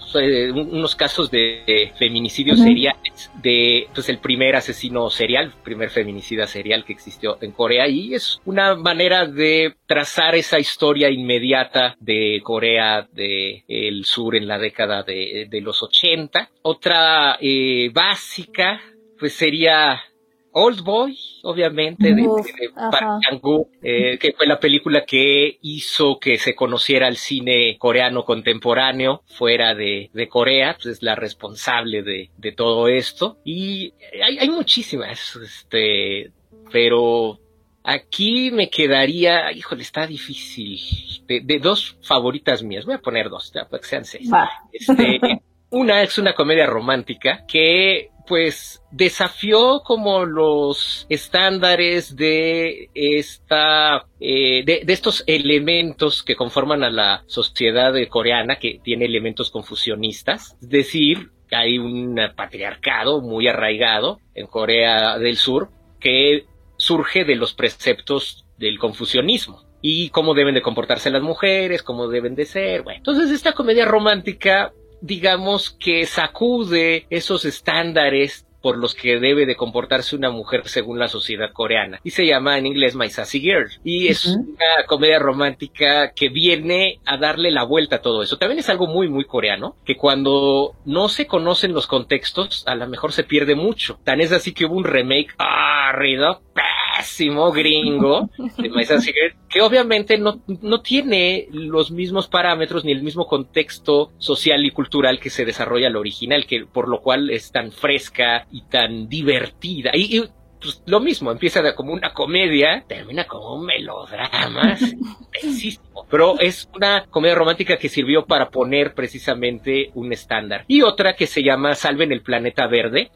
unos casos de, feminicidio seriales de pues el primer asesino serial, primer feminicida serial que existió en Corea y es una manera de trazar esa historia inmediata de Corea del Sur en la década de, los 80. Otra eh, básica, pues sería Old Boy, obviamente, de, Park Chan-wook, eh, que fue la película que hizo que se conociera el cine coreano contemporáneo fuera de, Corea, pues es la responsable de, todo esto. Y hay, hay muchísimas, este, pero Aquí me quedaría, híjole, está difícil. De, dos favoritas mías, voy a poner dos, para que sean seis. Este, una es una comedia romántica que pues desafió como los estándares de esta eh, de, estos elementos que conforman a la sociedad coreana que tiene elementos confusionistas es decir hay un patriarcado muy arraigado en Corea del Sur que surge de los preceptos del confucianismo y cómo deben de comportarse las mujeres, cómo deben de ser. Entonces esta comedia romántica, digamos que sacude esos estándares por los que debe de comportarse una mujer según la sociedad coreana. Y se llama en inglés My Sassy Girl. Y es una comedia romántica que viene a darle la vuelta a todo eso. También es algo muy, muy coreano, que cuando no se conocen los contextos, a lo mejor se pierde mucho. Tan es así que hubo un remake, ah, pésimo gringo de que obviamente no, no tiene los mismos parámetros ni el mismo contexto social y cultural que se desarrolla el original, que por lo cual es tan fresca y tan divertida. Y, pues, lo mismo, empieza como una comedia, termina como un melodrama, Pero es una comedia romántica que sirvió para poner precisamente un estándar. Y otra que se llama Salven el Planeta Verde,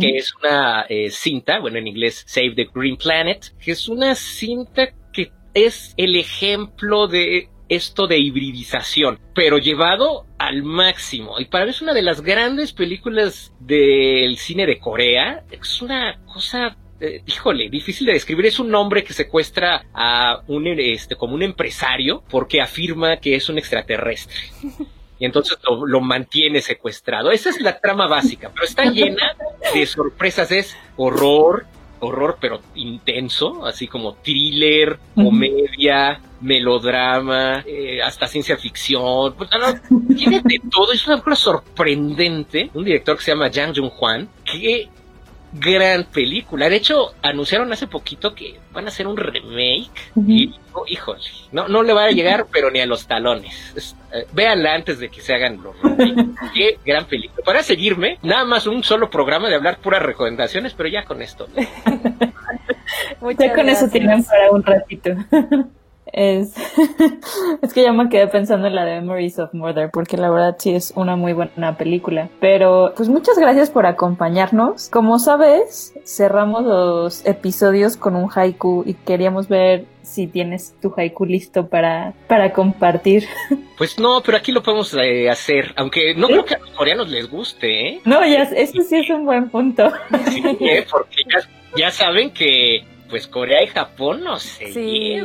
que es una eh, cinta, bueno, en inglés Save the Green Planet, que es una cinta que es el ejemplo de esto de hibridización, pero llevado al máximo. Y para mí es una de las grandes películas del cine de Corea. Es una cosa eh, híjole, difícil de describir. Es un hombre que secuestra a un, este, como un empresario porque afirma que es un extraterrestre. Y entonces lo, lo, mantiene secuestrado. Esa es la trama básica, pero está llena de sorpresas. Es horror, horror, pero intenso, así como thriller, comedia, melodrama, eh, hasta ciencia ficción. Pues, tiene de todo, es una película sorprendente. Un director que se llama Jang Jung-hwan, que gran película. De hecho, anunciaron hace poquito que van a hacer un remake. Y híjole, no, no le va a llegar, pero ni a los talones. Eh, véanla antes de que se hagan los remakes. Qué gran película. Para seguirme, nada más un solo programa de hablar puras recomendaciones, pero ya con esto. ya con eso tienen para un ratito. Es, es que ya me quedé pensando en la de Memories of Murder, porque la verdad sí es una muy buena película. Pero pues muchas gracias por acompañarnos. Como sabes, cerramos los episodios con un haiku y queríamos ver si tienes tu haiku listo para, para compartir. Pues no, pero aquí lo podemos eh, hacer, aunque no creo que a los coreanos les guste, ¿eh? No, ya, eso sí es un buen punto. Sí, ¿eh? porque ya, ya saben que pues Corea y Japón no se sí.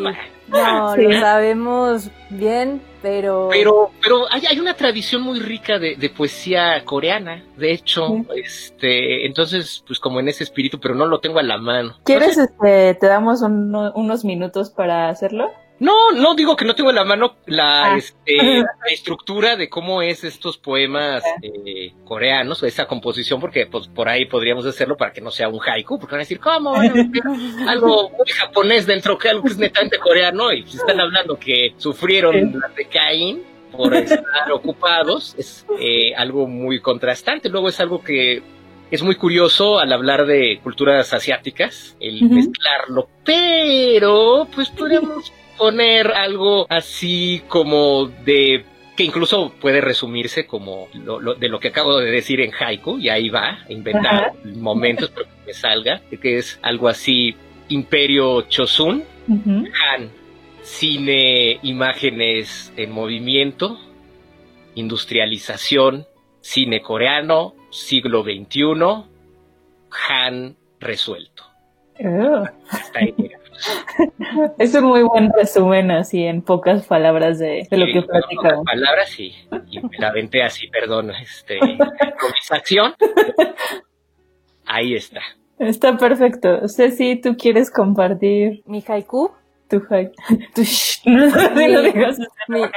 No, lo sabemos bien, pero... Pero, pero hay, hay una tradición muy rica de, de poesía coreana, de hecho, este, entonces, pues como en ese espíritu, pero no lo tengo a la mano. ¿Quieres, este, te damos unos minutos para hacerlo? No, no digo que no tengo en la mano la, ah. este, la estructura de cómo es estos poemas eh, coreanos, esa composición, porque pues por ahí podríamos hacerlo para que no sea un haiku, porque van a decir, ¿cómo? algo muy japonés dentro que algo que es netamente coreano, y si están hablando que sufrieron las de Caín por estar ocupados, es eh, algo muy contrastante. Luego es algo que es muy curioso al hablar de culturas asiáticas, el mezclarlo, pero pues podríamos poner algo así como de que incluso puede resumirse como lo, de lo que acabo de decir en haiku, y ahí va, a inventar momentos para que me salga, que es algo así, Imperio Chosun, Han, cine, imágenes en movimiento, industrialización, cine coreano, siglo XXI, Han resuelto. Oh. Es un muy buen resumen así en pocas palabras de, lo que platicamos. palabras sí, y me la venté así, perdón, este, improvisación. Ahí está. Está perfecto. Ceci, ¿tú quieres compartir mi haiku? Tu haiku.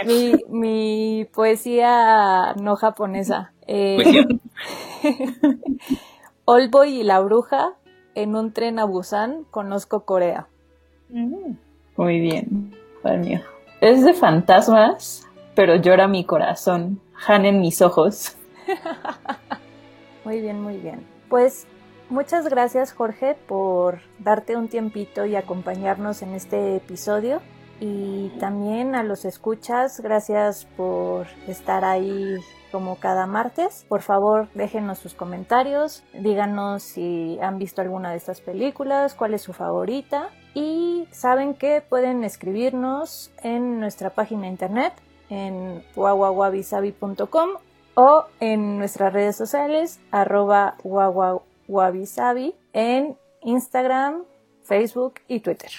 mi, mi, poesía no japonesa. Eh, Boy y la bruja en un tren a Busan conozco Corea. Muy bien, mío. Es de fantasmas, pero llora mi corazón. Han en mis ojos. muy bien, muy bien. Pues muchas gracias Jorge por darte un tiempito y acompañarnos en este episodio. Y también a los escuchas, gracias por estar ahí como cada martes. Por favor, déjenos sus comentarios, díganos si han visto alguna de estas películas, cuál es su favorita y saben que pueden escribirnos en nuestra página internet en wawawabisabi.com o en nuestras redes sociales arroba wawawabisabi en Instagram, Facebook y Twitter.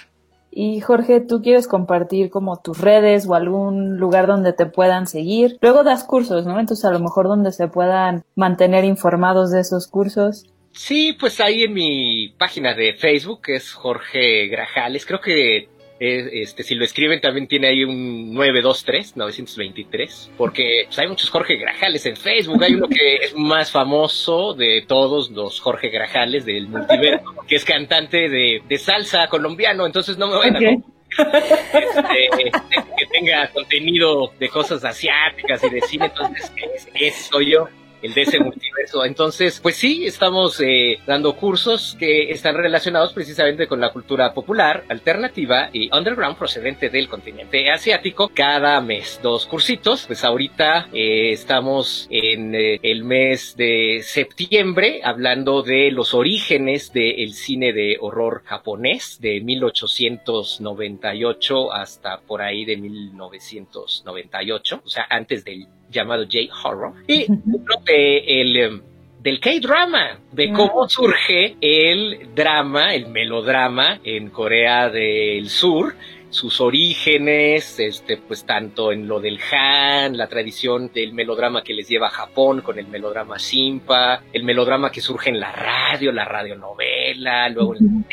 Y Jorge, ¿tú quieres compartir como tus redes o algún lugar donde te puedan seguir? Luego das cursos, ¿no? Entonces a lo mejor donde se puedan mantener informados de esos cursos. Sí, pues ahí en mi página de Facebook, que es Jorge Grajales, creo que este, si lo escriben también tiene ahí un 923, 923, porque pues, hay muchos Jorge Grajales en Facebook. Hay uno que es más famoso de todos los Jorge Grajales del multiverso, que es cantante de, salsa colombiano, entonces no me voy a... Este, que tenga contenido de cosas asiáticas y de cine, entonces ese soy yo el de ese multiverso. Entonces, pues sí, estamos eh, dando cursos que están relacionados precisamente con la cultura popular, alternativa y underground procedente del continente asiático. Cada mes, dos cursitos. Pues ahorita eh, estamos en eh, el mes de septiembre hablando de los orígenes del cine de horror japonés de 1898 hasta por ahí de 1998, o sea, antes del llamado J-Horror, y de el, em, del K-drama, de cómo surge el drama, el melodrama en Corea del Sur, sus orígenes, este, pues tanto en lo del Han, la tradición del melodrama que les lleva a Japón con el melodrama Simpa, el melodrama que surge en la radio, la radionovela, luego en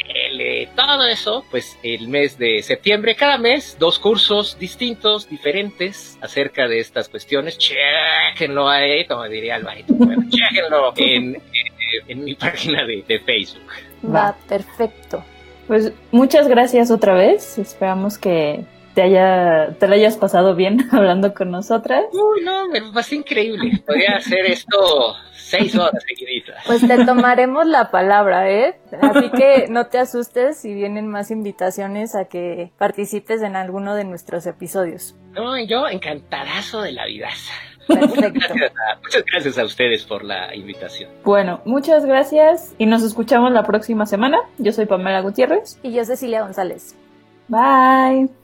todo eso, pues el mes de septiembre, cada mes, dos cursos distintos, diferentes, acerca de estas cuestiones, chequenlo ahí, como diría Alvarito, chequenlo en, en, mi página de, de Facebook. Va, perfecto. Pues muchas gracias otra vez. Esperamos que te haya te lo hayas pasado bien hablando con nosotras. Uy, no, me pasó increíble. Podría hacer esto seis horas seguiditas. Pues te tomaremos la palabra, ¿eh? Así que no te asustes si vienen más invitaciones a que participes en alguno de nuestros episodios. No, yo encantadazo de la vida. Muchas gracias, a, ustedes por la invitación. Bueno, muchas gracias y nos escuchamos la próxima semana. Yo soy Pamela Gutiérrez. Y yo Cecilia González. Bye.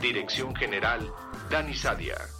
Dirección General, Dani Sadia.